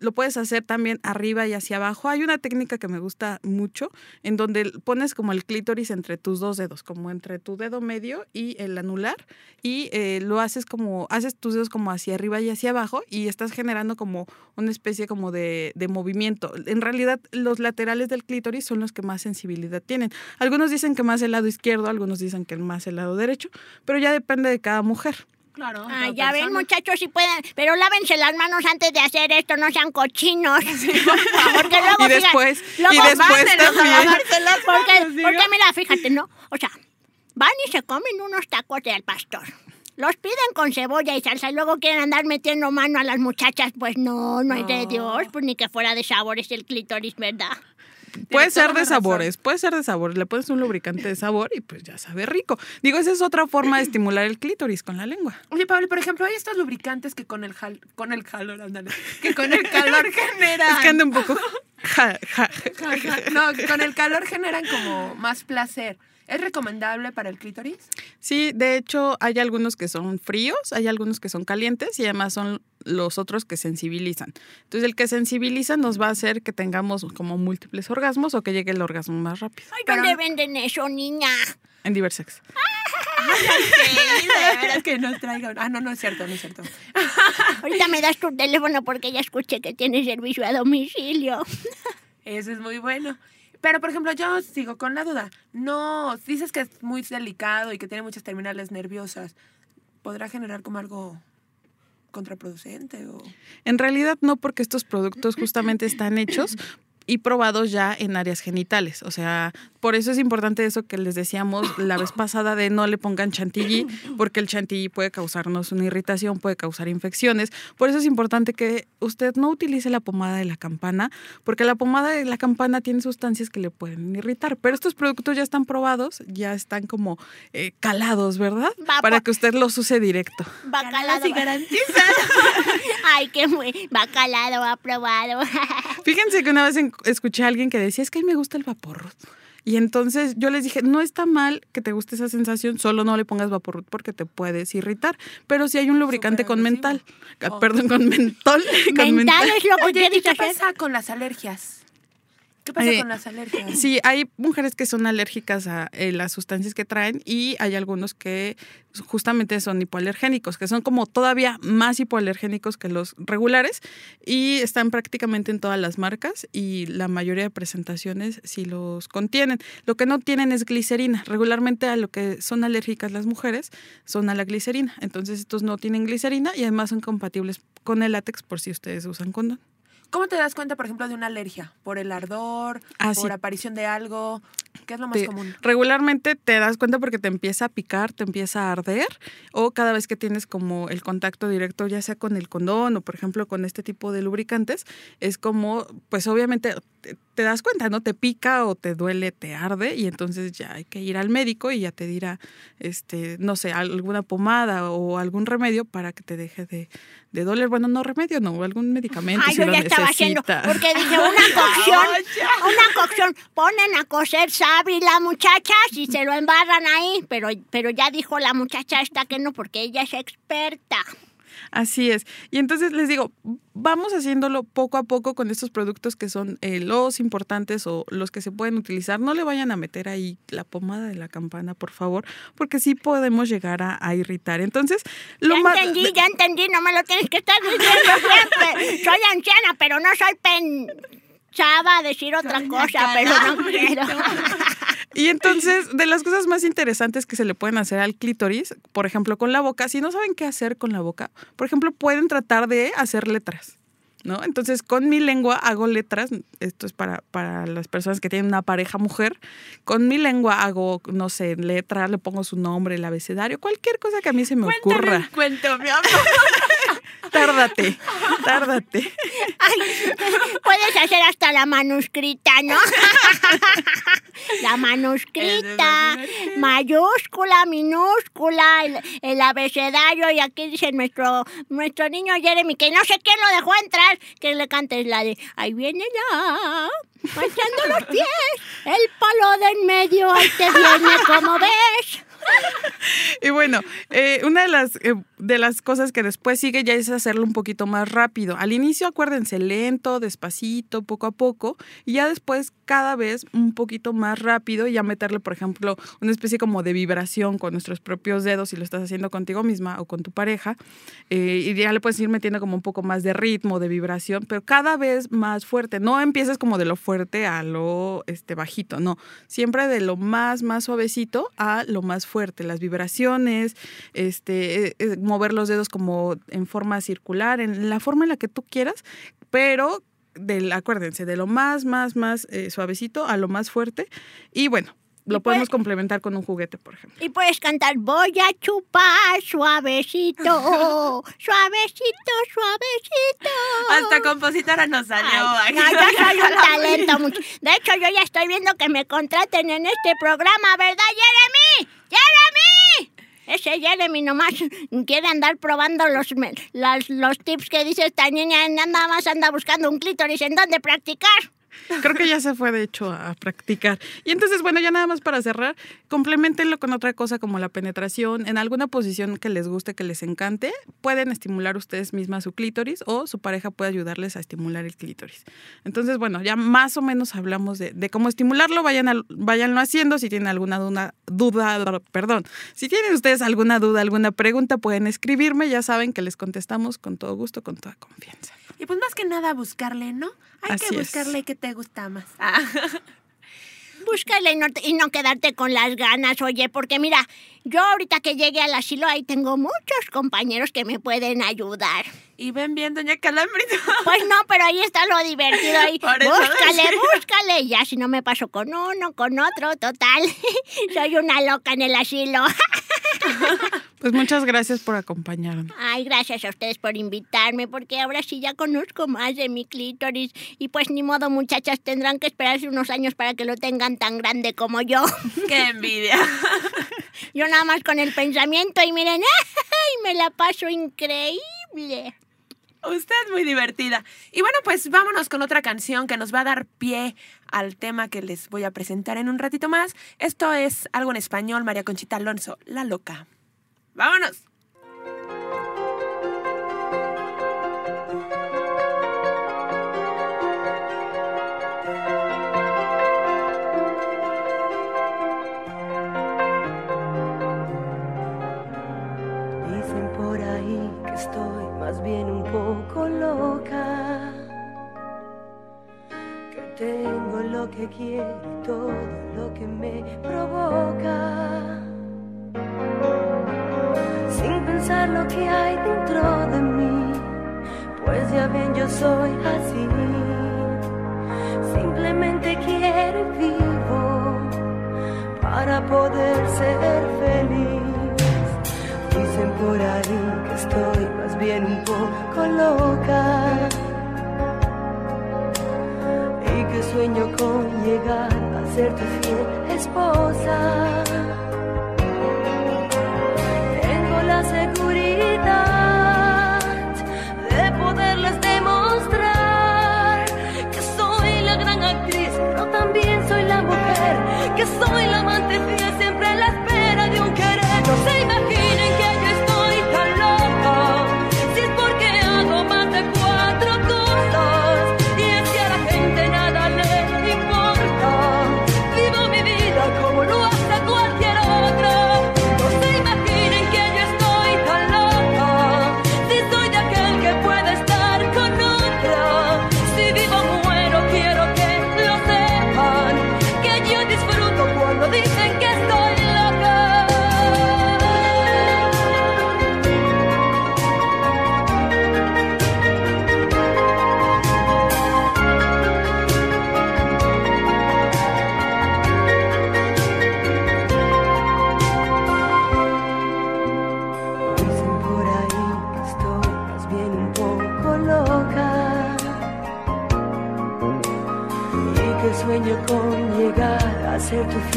lo puedes hacer también arriba y hacia abajo. Hay una técnica que me gusta mucho, en donde pones como el clítoris entre tus dos dedos, como entre tu dedo medio y el anular, y eh, lo haces como, haces tus dedos como hacia arriba y hacia abajo, y estás generando como una especie como de, de movimiento. En realidad, los laterales del clítoris son los que más sensibilidad tienen. Algunos dicen que más el lado izquierdo, algunos dicen que más el lado derecho, pero ya depende de cada mujer. Claro. Ah, cada ya ven, persona. muchachos, si pueden, pero lávense las manos antes de hacer esto, no sean cochinos. Porque luego, Y fíjate, después, luego y después también. las porque, porque mira, fíjate, ¿no? O sea, van y se comen unos tacos de al pastor. Los piden con cebolla y salsa y luego quieren andar metiendo mano a las muchachas. Pues no, no, es de No. Dios, pues ni que fuera de sabores el clítoris, ¿verdad? Puede ser de sabores, puede ser de sabores. Le pones un lubricante de sabor y pues ya sabe rico. Digo, esa es otra forma de estimular el clítoris con la lengua. Oye, Pablo, por ejemplo, hay estos lubricantes que con el jal- con el calor, ándale, que con el calor generan. Es que anda un poco... ja, ja. No, con el calor generan como más placer. ¿Es recomendable para el clítoris? Sí, de hecho hay algunos que son fríos, hay algunos que son calientes y además son los otros que sensibilizan. Entonces el que sensibiliza nos va a hacer que tengamos como múltiples orgasmos o que llegue el orgasmo más rápido. Ay, Pero- ¿dónde venden eso, niña? En Diversex. Sí, de veras que nos traigan. Ah, no, no es cierto, no es cierto. Ahorita me das tu teléfono porque ya escuché que tiene servicio a domicilio. Eso es muy bueno. Pero, por ejemplo, yo sigo con la duda. No, dices que es muy delicado y que tiene muchas terminales nerviosas. ¿Podrá generar como algo contraproducente o...? En realidad no, porque estos productos justamente están hechos y probados ya en áreas genitales. O sea, por eso es importante eso que les decíamos la vez pasada de no le pongan chantilly, porque el chantilly puede causarnos una irritación, puede causar infecciones. Por eso es importante que usted no utilice la pomada de la campana, porque la pomada de la campana tiene sustancias que le pueden irritar. Pero estos productos ya están probados, ya están como eh, calados, ¿verdad? Va, Para que usted los use directo. Bacalado. y Ay, qué muy bacalado aprobado. Fíjense que una vez en- escuché a alguien que decía, es que a mí me gusta el vaporrut. Y entonces yo les dije, no está mal que te guste esa sensación, solo no le pongas vaporrut porque te puedes irritar. Pero si hay un lubricante con mental, Oh. perdón, con mentol. con Mental es lo que Oye, ¿y quieres qué pasa con las alergias? ¿Qué pasa Eh, con las alergias? Sí, hay mujeres que son alérgicas a eh, las sustancias que traen y hay algunos que justamente son hipoalergénicos, que son como todavía más hipoalergénicos que los regulares y están prácticamente en todas las marcas y la mayoría de presentaciones sí los contienen. Lo que no tienen es glicerina. Regularmente a lo que son alérgicas las mujeres son a la glicerina. Entonces estos no tienen glicerina y además son compatibles con el látex por si ustedes usan condón. ¿Cómo te das cuenta, por ejemplo, de una alergia? ¿Por el ardor? Ah, ¿Por sí. aparición de algo? ¿Qué es lo más te- común? regularmente te das cuenta porque te empieza a picar, te empieza a arder o cada vez que tienes como el contacto directo ya sea con el condón o por ejemplo con este tipo de lubricantes es como pues obviamente te, te das cuenta, ¿no? Te pica o te duele, te arde y entonces ya hay que ir al médico y ya te dirá este no sé, alguna pomada o algún remedio para que te deje de, de doler. Bueno, no remedio, no, algún medicamento Ay, si yo lo ya estaba haciendo, porque dije una cocción, una cocción, ponen a cocer sábila, muchachas, y se lo embarran ahí, pero, pero ya dijo la muchacha esta que no, porque ella es experta. Así es. Y entonces les digo, vamos haciéndolo poco a poco con estos productos que son eh, los importantes o los que se pueden utilizar. No le vayan a meter ahí la pomada de la campana, por favor, porque sí podemos llegar a, a irritar. Entonces, lo ya más... entendí, ya entendí, no me lo tienes que estar diciendo siempre. Soy anciana, pero no soy pensaba a decir otra cosa, pero no quiero. Y entonces, de las cosas más interesantes que se le pueden hacer al clítoris, por ejemplo, con la boca, si no saben qué hacer con la boca, por ejemplo, pueden tratar de hacer letras. ¿No? Entonces, con mi lengua hago letras, esto es para, para las personas que tienen una pareja mujer, con mi lengua hago, no sé, letra, le pongo su nombre, el abecedario, cualquier cosa que a mí se me ocurra. Cuento, mi amor. Tárdate, tárdate. Ay, puedes hacer hasta la manuscrita, ¿no? La manuscrita, mayúscula, minúscula, el, el abecedario, y aquí dice nuestro, nuestro niño Jeremy, que no sé quién lo dejó entrar, que le cantes la de, ahí viene ya, marchando los pies, el palo de en medio, ahí te viene, como ves. Y bueno, eh, una de las, eh, de las cosas que después sigue ya es hacerlo un poquito más rápido. Al inicio, acuérdense, lento, despacito, poco a poco, y ya después cada vez un poquito más rápido y ya meterle, por ejemplo, una especie como de vibración con nuestros propios dedos si lo estás haciendo contigo misma o con tu pareja. eh, y ya le puedes ir metiendo como un poco más de ritmo, de vibración, pero cada vez más fuerte. No empieces como de lo fuerte a lo este, bajito, no. Siempre de lo más, más suavecito a lo más fuerte. Las vibraciones, este, eh, eh, mover los dedos como en forma circular, en la forma en la que tú quieras, pero del, acuérdense, de lo más, más, más eh, suavecito a lo más fuerte. Y bueno, lo podemos complementar con un juguete, por ejemplo. Y puedes cantar, voy a chupar suavecito, suavecito, suavecito. Hasta compositora nos salió. Ay, no, yo soy un talento. mucho. De hecho, yo ya estoy viendo que me contraten en este programa, ¿verdad, Jeremy? ¡Jeremy! Ese Jeremy nomás quiere andar probando los, las- los tips que dice esta niña. Nada más anda buscando un clítoris en donde practicar. Creo que ya se fue, de hecho, a practicar. Y entonces, bueno, ya nada más para cerrar, complementenlo con otra cosa como la penetración en alguna posición que les guste, que les encante. Pueden estimular ustedes mismas su clítoris o su pareja puede ayudarles a estimular el clítoris. Entonces, bueno, ya más o menos hablamos de, de cómo estimularlo. Vayan al- váyanlo haciendo. Si tienen alguna duda, duda, perdón, si tienen ustedes alguna duda, alguna pregunta, pueden escribirme. Ya saben que les contestamos con todo gusto, con toda confianza. Y pues más que nada buscarle, ¿no? Hay Así que es. buscarle qué te gusta más. Ah. Búscale y no, te- y no quedarte con las ganas, oye, porque mira, yo ahorita que llegué al asilo ahí tengo muchos compañeros que me pueden ayudar. Y ven bien, doña Calambrito. Pues no, pero ahí está lo divertido ahí. Búscale, decía. búscale. Y Ya si no me paso con uno, con otro, total. Soy una loca en el asilo. Pues muchas gracias por acompañarnos. Ay, gracias a ustedes por invitarme, porque ahora sí ya conozco más de mi clítoris. Y pues ni modo, muchachas, tendrán que esperarse unos años para que lo tengan tan grande como yo. Qué envidia. Yo nada más con el pensamiento y miren, ¡ay! Me la paso increíble. Usted es muy divertida. Y bueno, pues vámonos con otra canción que nos va a dar pie al tema que les voy a presentar en un ratito más. Esto es algo en español, María Conchita Alonso, La Loca. ¡Vámonos! Dicen por ahí que estoy más bien un poco loca, que tengo lo que quiero y todo lo que me provoca. Pensar lo que hay dentro de mí, pues ya bien yo soy así. Simplemente quiero vivo para poder ser feliz. Dicen por ahí que estoy más bien un poco loca y que sueño con llegar a ser tu fiel esposa. La seguridad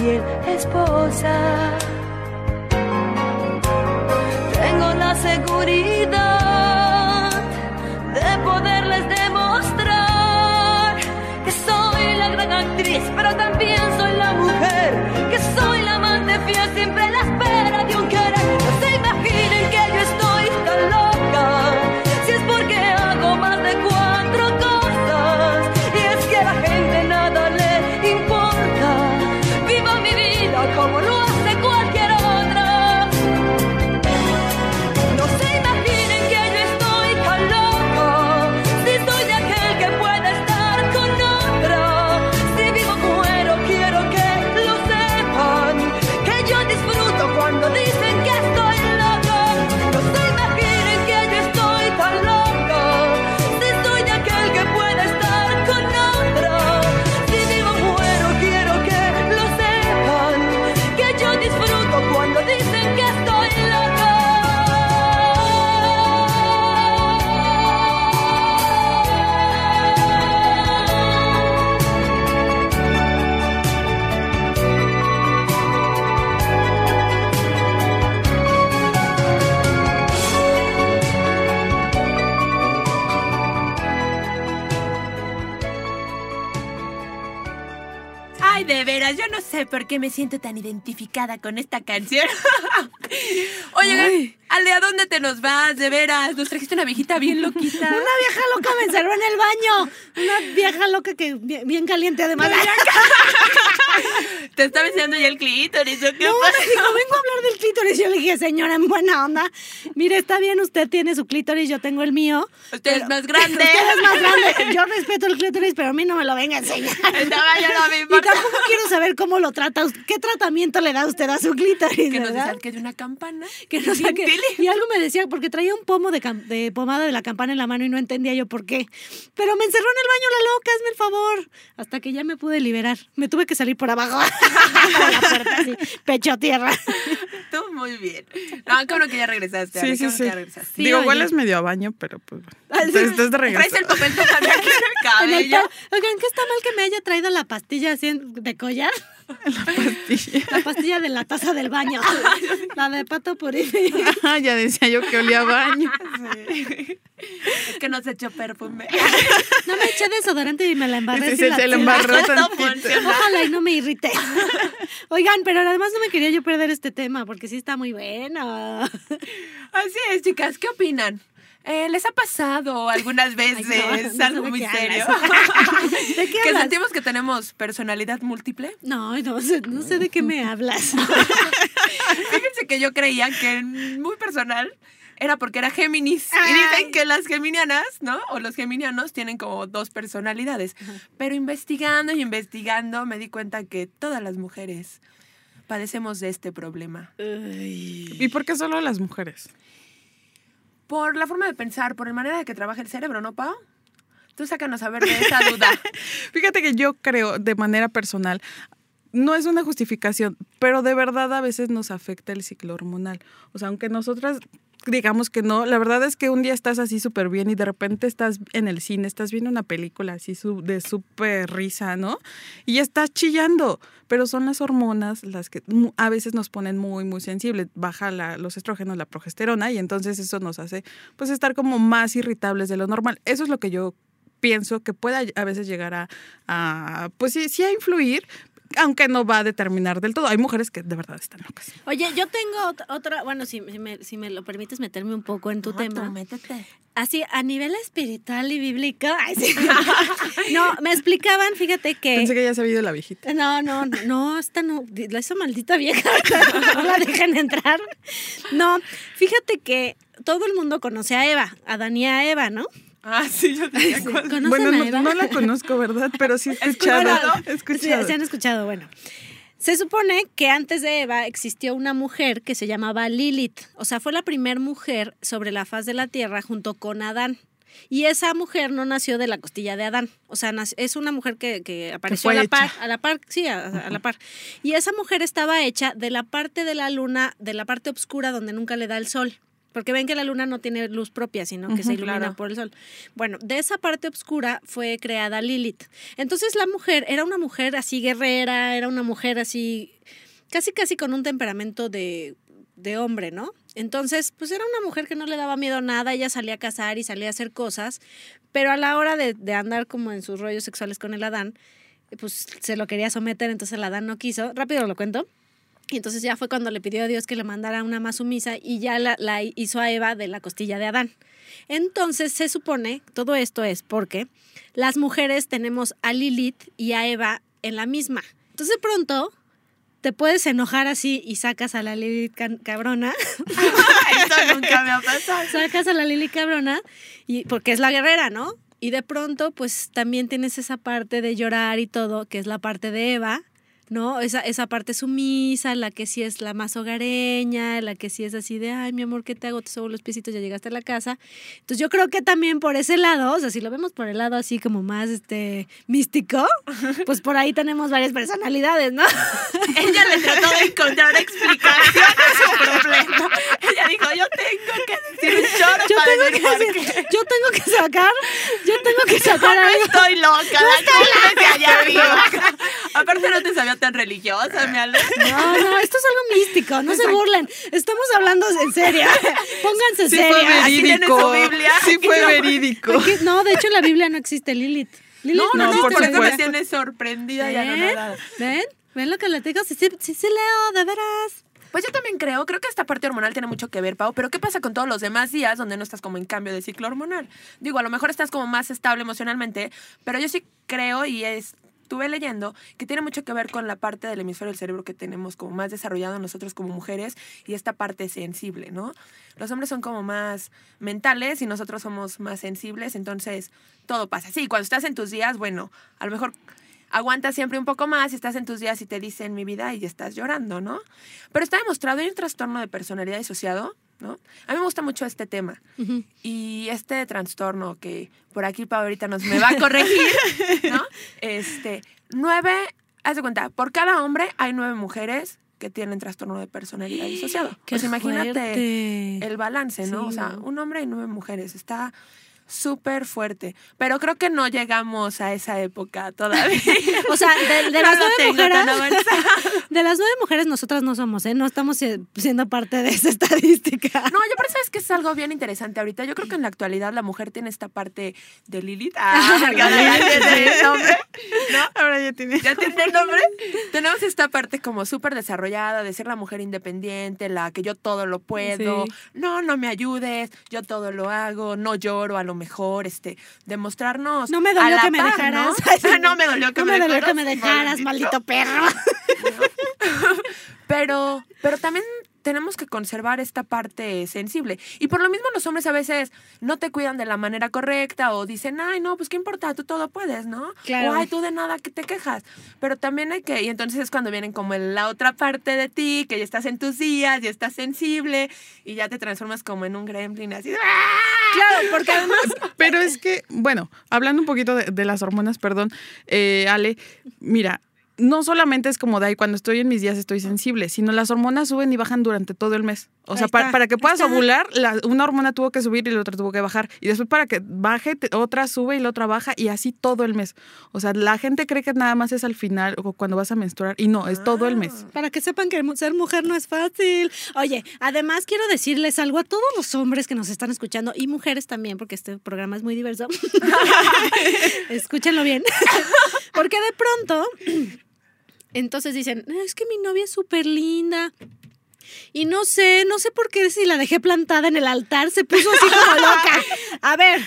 fiel esposa. Por qué me siento tan identificada con esta canción. Oye, Ale, ¿a dónde te nos vas? De veras, nos trajiste una viejita bien loquita. Una vieja loca me encerró en el baño. Una vieja loca que bien, bien caliente además. Te estaba enseñando ya el clítoris, ¿o qué No, pasa? me dijo, vengo a hablar del clítoris. Yo le dije, señora, en buena onda. Mire, está bien, usted tiene su clítoris, yo tengo el mío. Usted es pero- más grande. Usted es más grande. Yo respeto el clítoris, pero a mí no me lo venga a enseñar. Estaba yo no me Y tampoco quiero saber cómo lo trata usted. ¿Qué tratamiento le da usted a su clítoris, Que nos saque de una campana. Que no. Y algo me decía, porque traía un pomo de, cam- de pomada de la campana en la mano y no entendía yo por qué. Pero me encerró en el baño la loca, hazme el favor. Hasta que ya me pude liberar. Me tuve que salir por abajo. por la puerta, así, pecho a tierra. Tú muy bien. No, qué bueno que ya regresaste. Sí, sí, bueno sí. que ya regresaste. Sí, Digo, oye. hueles medio a baño, pero pues. Ah, sí. Estás estás de Traes regreso. el papel también aquí en el En el cabello. Oigan, ¿qué está mal que me haya traído la pastilla así de collar? pastilla. La pastilla de la taza del baño. La de pato puré. Ah, ya decía yo que olía a baño. Es que no se echó perfume. No me eché desodorante y me la embarré. Sí, la se tela. embarró. Ojalá y no me irrite. Oigan, pero además no me quería yo perder este tema porque sí está muy bueno. Así es, chicas. ¿Qué opinan? Eh, ¿Les ha pasado algunas veces Ay, no, no algo de muy qué serio? hablas. ¿De qué que hablas? sentimos que tenemos personalidad múltiple. No, no sé, no sé de qué me hablas. Fíjense que yo creía que muy personal era porque era Géminis. Y dicen que las geminianas, ¿no? O los geminianos tienen como dos personalidades. Pero investigando y investigando me di cuenta que todas las mujeres padecemos de este problema. ¿Y por qué solo las mujeres? Por la forma de pensar, por la manera de que trabaja el cerebro, ¿no, Pau? Tú sácanos a ver de esa duda. Fíjate que yo creo, de manera personal, no es una justificación, pero de verdad a veces nos afecta el ciclo hormonal. O sea, aunque nosotras digamos que no, la verdad es que un día estás así súper bien y de repente estás en el cine, estás viendo una película así de súper risa, ¿no? Y estás chillando, pero son las hormonas las que a veces nos ponen muy, muy sensibles. Baja la- los estrógenos, la progesterona y entonces eso nos hace pues estar como más irritables de lo normal. Eso es lo que yo pienso que puede a veces llegar a, a, pues sí, sí a influir, aunque no va a determinar del todo. Hay mujeres que de verdad están locas. Oye, yo tengo ot- otra, bueno, si, si me, si me lo permites meterme un poco en tu No, tema. tú métete. Así, a nivel espiritual y bíblico. ay, sí. no, me explicaban, fíjate que. Pensé que ya se había ido la viejita. No, no, no, no, esta no, esa maldita vieja, no la dejen entrar. No, fíjate que todo el mundo conoce a Eva, a Adán y a Eva, ¿no? Ah, sí, yo tenía cuenta. ¿Conocen Bueno, a no, Eva? no la conozco, ¿verdad? Pero sí he escuchado. Sí, se han escuchado, bueno. Se supone que antes de Eva existió una mujer que se llamaba Lilith. O sea, fue la primera mujer sobre la faz de la tierra junto con Adán. Y esa mujer no nació de la costilla de Adán. O sea, es una mujer que, que apareció a la par. hecha. A la par, sí, a, a la par. Y esa mujer estaba hecha de la parte de la luna, de la parte oscura donde nunca le da el sol. Porque ven que la luna no tiene luz propia, sino que se ilumina claro. por el sol. Bueno, de esa parte oscura fue creada Lilith. Entonces la mujer era una mujer así guerrera, era una mujer así, casi casi con un temperamento de, de hombre, ¿no? Entonces, pues era una mujer que no le daba miedo a nada, ella salía a cazar y salía a hacer cosas, pero a la hora de, de andar como en sus rollos sexuales con el Adán, pues se lo quería someter, entonces el Adán no quiso. Rápido lo cuento. Y entonces ya fue cuando le pidió a Dios que le mandara una más sumisa y ya la, la hizo a Eva de la costilla de Adán. Entonces se supone, todo esto es porque las mujeres tenemos a Lilith y a Eva en la misma. Entonces de pronto te puedes enojar así y sacas a la Lilith cabrona, Eso nunca me ha pasado. sacas a la Lilith cabrona y porque es la guerrera, ¿no? Y de pronto pues también tienes esa parte de llorar y todo, que es la parte de Eva. ¿No? Esa, esa parte sumisa, la que sí es la más hogareña, la que sí es así de, ay, mi amor, ¿qué te hago? Te subo los piecitos, ya llegaste a la casa. Entonces yo creo que también por ese lado, o sea, si lo vemos por el lado así como más este místico, pues por ahí tenemos varias personalidades, ¿no? Ella le trató de encontrar explicación a su problema. Ella dijo, yo tengo que decir un choro Yo para tengo, que qué. yo tengo que sacar, yo tengo que sacar No algo. estoy loca, la culpa es de allá arriba. Aparte no te sabía tan religiosa, mi Ale. No, no, esto es algo místico, no se burlen. Estamos hablando en serio. Pónganse Sí fue. Así tienen verídico. su Biblia. Sí fue No. verídico. Porque- No, de hecho en la Biblia no existe Lilith. Lilith No, no, no, por por eso me tienes sorprendida y ¿Ven? anonadada. ¿Ven? ¿Ven lo que le digo? Sí, sí, sí, sí leo, de veras. Pues yo también creo, creo que esta parte hormonal tiene mucho que ver, Pau, pero ¿qué pasa con todos los demás días donde no estás como en cambio de ciclo hormonal? Digo, a lo mejor estás como más estable emocionalmente, pero yo sí creo y estuve leyendo que tiene mucho que ver con la parte del hemisferio del cerebro que tenemos como más desarrollado nosotros como mujeres y esta parte sensible, ¿no? Los hombres son como más mentales y nosotros somos más sensibles, entonces todo pasa. Sí, cuando estás en tus días, bueno, a lo mejor aguantas siempre un poco más estás en tus días y te dicen mi vida y estás llorando, ¿no? Pero está demostrado, hay un trastorno de personalidad disociado, ¿no? A mí me gusta mucho este tema. Y este trastorno que por aquí Pau ahorita nos me va a corregir, ¿no? Este, nueve, haz de cuenta, por cada hombre hay nueve mujeres que tienen trastorno de personalidad disociado. Qué pues imagínate fuerte. el balance, ¿no? Sí, o sea, un hombre y nueve mujeres. Está súper fuerte. Pero creo que no llegamos a esa época todavía. O sea, de, de No las nueve mujeres, de las nueve mujeres nosotras no somos, ¿eh? No estamos siendo parte de esa estadística. No, yo por eso es que es algo bien interesante ahorita. Yo creo que en la actualidad la mujer tiene esta parte de Lilith. Ah, tiene el nombre. ¿No? Ahora ya tiene. ¿Ya tiene el nombre? Tenemos esta parte como súper desarrollada de ser la mujer independiente, la que yo todo lo puedo. Sí. No, no me ayudes, yo todo lo hago, no lloro a lo mejor, este, demostrarnos. No me dolió que me par, dejaras. ¿no? no me dolió que No me me dolió dejaras. que me dejaras, maldito perro. Pero, pero también tenemos que conservar esta parte sensible. Y por lo mismo los hombres a veces no te cuidan de la manera correcta o dicen, ay, no, pues qué importa, tú todo puedes, ¿no? Claro. O ay, tú de nada que te quejas. Pero también hay que, y entonces es cuando vienen como en la otra parte de ti, que ya estás en tus días, ya estás sensible y ya te transformas como en un gremlin así. ¡ah! Claro, porque además Pero es que, bueno, hablando un poquito de, de las hormonas, perdón, eh, Ale, mira, no solamente es como de ahí, cuando estoy en mis días estoy sensible, sino las hormonas suben y bajan durante todo el mes. O Ahí sea, pa- está, para que puedas ovular, la- una hormona tuvo que subir y la otra tuvo que bajar. Y después para que baje, te- otra sube y la otra baja y así todo el mes. O sea, la gente cree que nada más es al final o cuando vas a menstruar y no, es todo el mes. Para que sepan que ser mujer no es fácil. Oye, además quiero decirles algo a todos los hombres que nos están escuchando y mujeres también, porque este programa es muy diverso. Escúchenlo bien. porque de pronto, entonces dicen, es que mi novia es súper linda. Y no sé, no sé por qué si la dejé plantada en el altar se puso así como loca. A ver,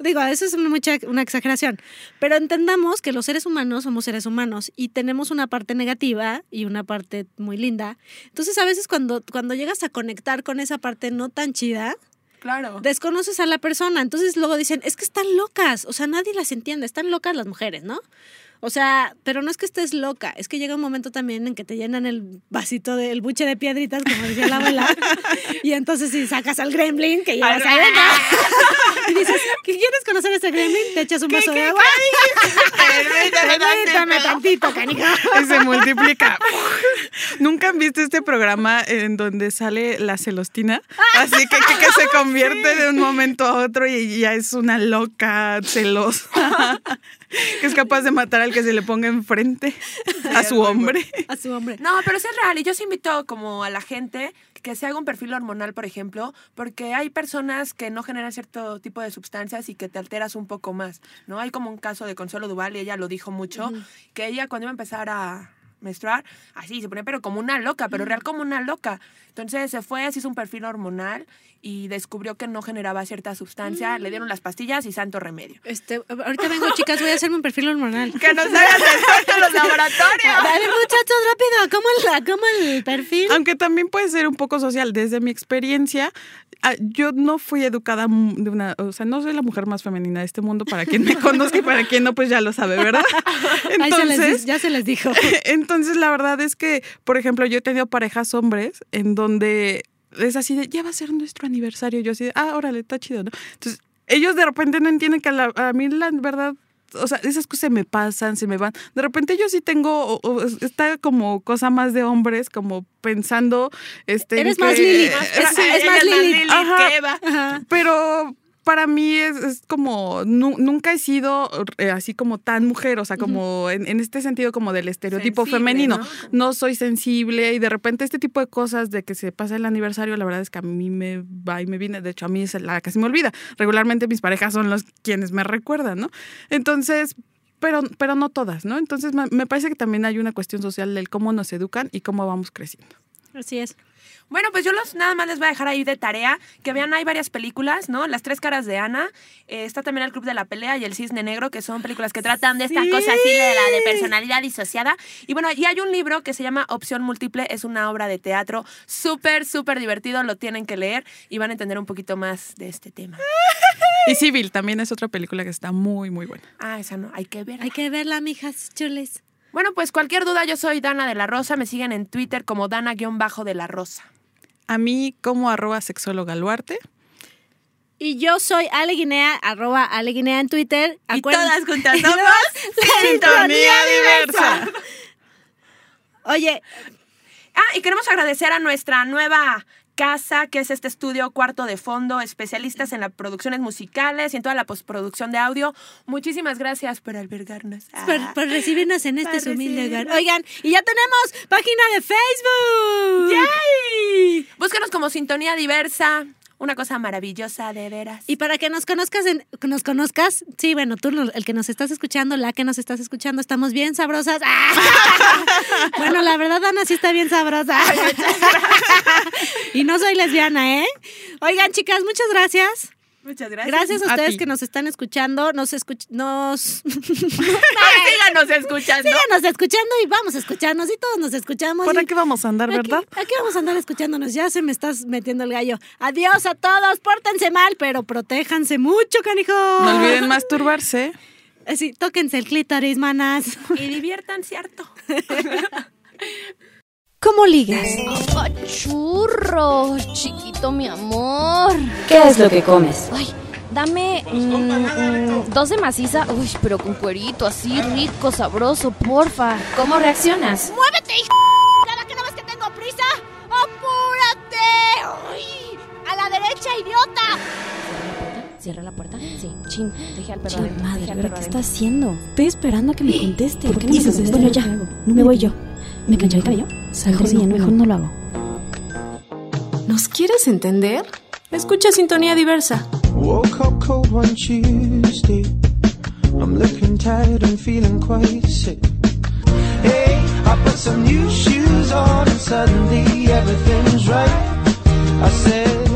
digo, eso es mucha, una exageración. Pero entendamos que los seres humanos somos seres humanos y tenemos una parte negativa y una parte muy linda. Entonces, a veces cuando, cuando llegas a conectar con esa parte no tan chida, Claro. desconoces a la persona. Entonces luego dicen, es que están locas. O sea, nadie las entiende. Están locas las mujeres, ¿no? O sea, pero no es que estés loca, es que llega un momento también en que te llenan el vasito del buche de piedritas, como decía la abuela, y entonces si sacas al gremlin que llevas adentro y dices, ¿qué quieres conocer a ese gremlin? Te echas un vaso de agua. Permítame tantito, canija. Y se multiplica. ¿Nunca han visto este programa en donde sale la celostina? Así que, que, que se convierte de un momento a otro y ya es una loca celosa. Que es capaz de matar al que se le ponga enfrente a su hombre. A su hombre. No, pero sí es real. Y yo sí invito como a la gente que se haga un perfil hormonal, por ejemplo, porque hay personas que no generan cierto tipo de sustancias y que te alteras un poco más, ¿no? Hay como un caso de Consuelo Duval y ella lo dijo mucho, que ella cuando iba a empezar a menstruar, así se ponía pero como una loca, pero real como una loca. Entonces se fue, se hizo un perfil hormonal y descubrió que no generaba cierta sustancia, le dieron las pastillas y santo remedio. Este, ahorita vengo, chicas, voy a hacerme un perfil hormonal. Que nos hagas descuento en los laboratorios. A ver, muchachos, rápido, ¿cómo el, cómo el perfil? Aunque también puede ser un poco social. Desde mi experiencia, ah, yo no fui educada de una, o sea, no soy la mujer más femenina de este mundo. Para quien me conozca y para quien no, pues ya lo sabe, ¿verdad? Ahí se les Entonces, ya se les dijo. entonces la verdad es que, por ejemplo, yo he tenido parejas hombres en donde es así de, ya va a ser nuestro aniversario. Yo así de, ah, órale, está chido, ¿no? Entonces, ellos de repente no entienden que a, la- a mí la verdad o sea, esas cosas se me pasan, se me van. De repente yo sí tengo, o- o está como cosa más de hombres, como pensando, este... Eres que- más Lili. Eh, Es, sí, es más Lili. Ajá. que Eva. Ajá. pero para mí es, es como, nu- nunca he sido eh, así como tan mujer, o sea, como en, en este sentido como del estereotipo Sensible, femenino. ¿no? ¿no? soy sensible y de repente este tipo de cosas de que se pasa el aniversario, la verdad es que a mí me va y me viene, de hecho a mí es la que se me olvida. Regularmente mis parejas son los quienes me recuerdan, ¿no? Entonces... Pero, pero no todas, ¿no? Entonces me me parece que también hay una cuestión social del cómo nos educan y cómo vamos creciendo. Así es. Bueno, pues yo los nada más les voy a dejar ahí de tarea que vean, hay varias películas, ¿no? Las tres caras de Ana, eh, está también El Club de la Pelea y El Cisne Negro, que son películas que tratan de esta cosa así de la de personalidad disociada. Y bueno, y hay un libro que se llama Opción Múltiple, es una obra de teatro súper, súper divertido, lo tienen que leer y van a entender un poquito más de este tema. Y Civil también es otra película que está muy, muy buena. Ah, esa no, hay que ver. Hay que verla, mijas chules. Bueno, pues cualquier duda, yo soy Dana de la Rosa, me siguen en Twitter como Dana-de la Rosa. A mí como arroba sexóloga Luarte. Y yo soy Ale Guinea, arroba Ale Guinea en Twitter. Y Acuérdense- todas juntas somos Sintonía diversa. Oye, Ah, y queremos agradecer a nuestra nueva casa, que es este estudio cuarto de fondo, especialistas en las producciones musicales y en toda la postproducción de audio. Muchísimas gracias por albergarnos. Ah. por, por recibirnos en este humilde hogar. recibirnos. Oigan, y ya tenemos página de Facebook. ¡Yay! Búscanos como Sintonía Diversa. Una cosa maravillosa, de veras. Y para que nos conozcas, en- nos conozcas, sí, bueno, tú, el que nos estás escuchando, la que nos estás escuchando, estamos bien sabrosas. ¡Ah! bueno, la verdad, Ana sí está bien sabrosa. y no soy lesbiana, ¿eh? Oigan, chicas, muchas gracias. Muchas gracias. Gracias a ustedes que nos están escuchando, nos escuch nos Síganos escuchando. síganos escuchando y vamos a escucharnos y todos nos escuchamos. Por y- aquí vamos a andar, Aquí- ¿verdad? Aquí, vamos a andar escuchándonos. Ya se me estás metiendo el gallo. Adiós a todos. Pórtense mal, pero protéjanse mucho, canijo. No olviden masturbarse. Eh, Sí, tóquense el clítoris, manas. Y diviertan, ¿cierto? ¿Cómo ligas? churro, chiquito mi amor. ¿Qué es lo que comes? Ay, dame mm, mm, dos de maciza, uy, pero con cuerito, así rico, sabroso, porfa. ¿Cómo reaccionas? ¡Muévete, hijo! ¿Cada que no ves que tengo prisa? ¡Apúrate! ¡Uy! ¡A la derecha, idiota! ¿Cierra la puerta? Sí. Chin, deje al perro Chin, madre, al ¿ahora perro qué está haciendo? Estoy esperando a que me conteste. ¿Por qué no me? Bueno, ya, ¿Qué hago? me voy yo. ¿Me plancho el cabello? Saldré Mejor no, bien, mejor no lo hago. ¿Nos quieres entender? Escucha Sintonía Diversa. Woke up cold one Tuesday. I'm looking tired and feeling quite sick. Hey, I put some new shoes on and suddenly everything's right. I said,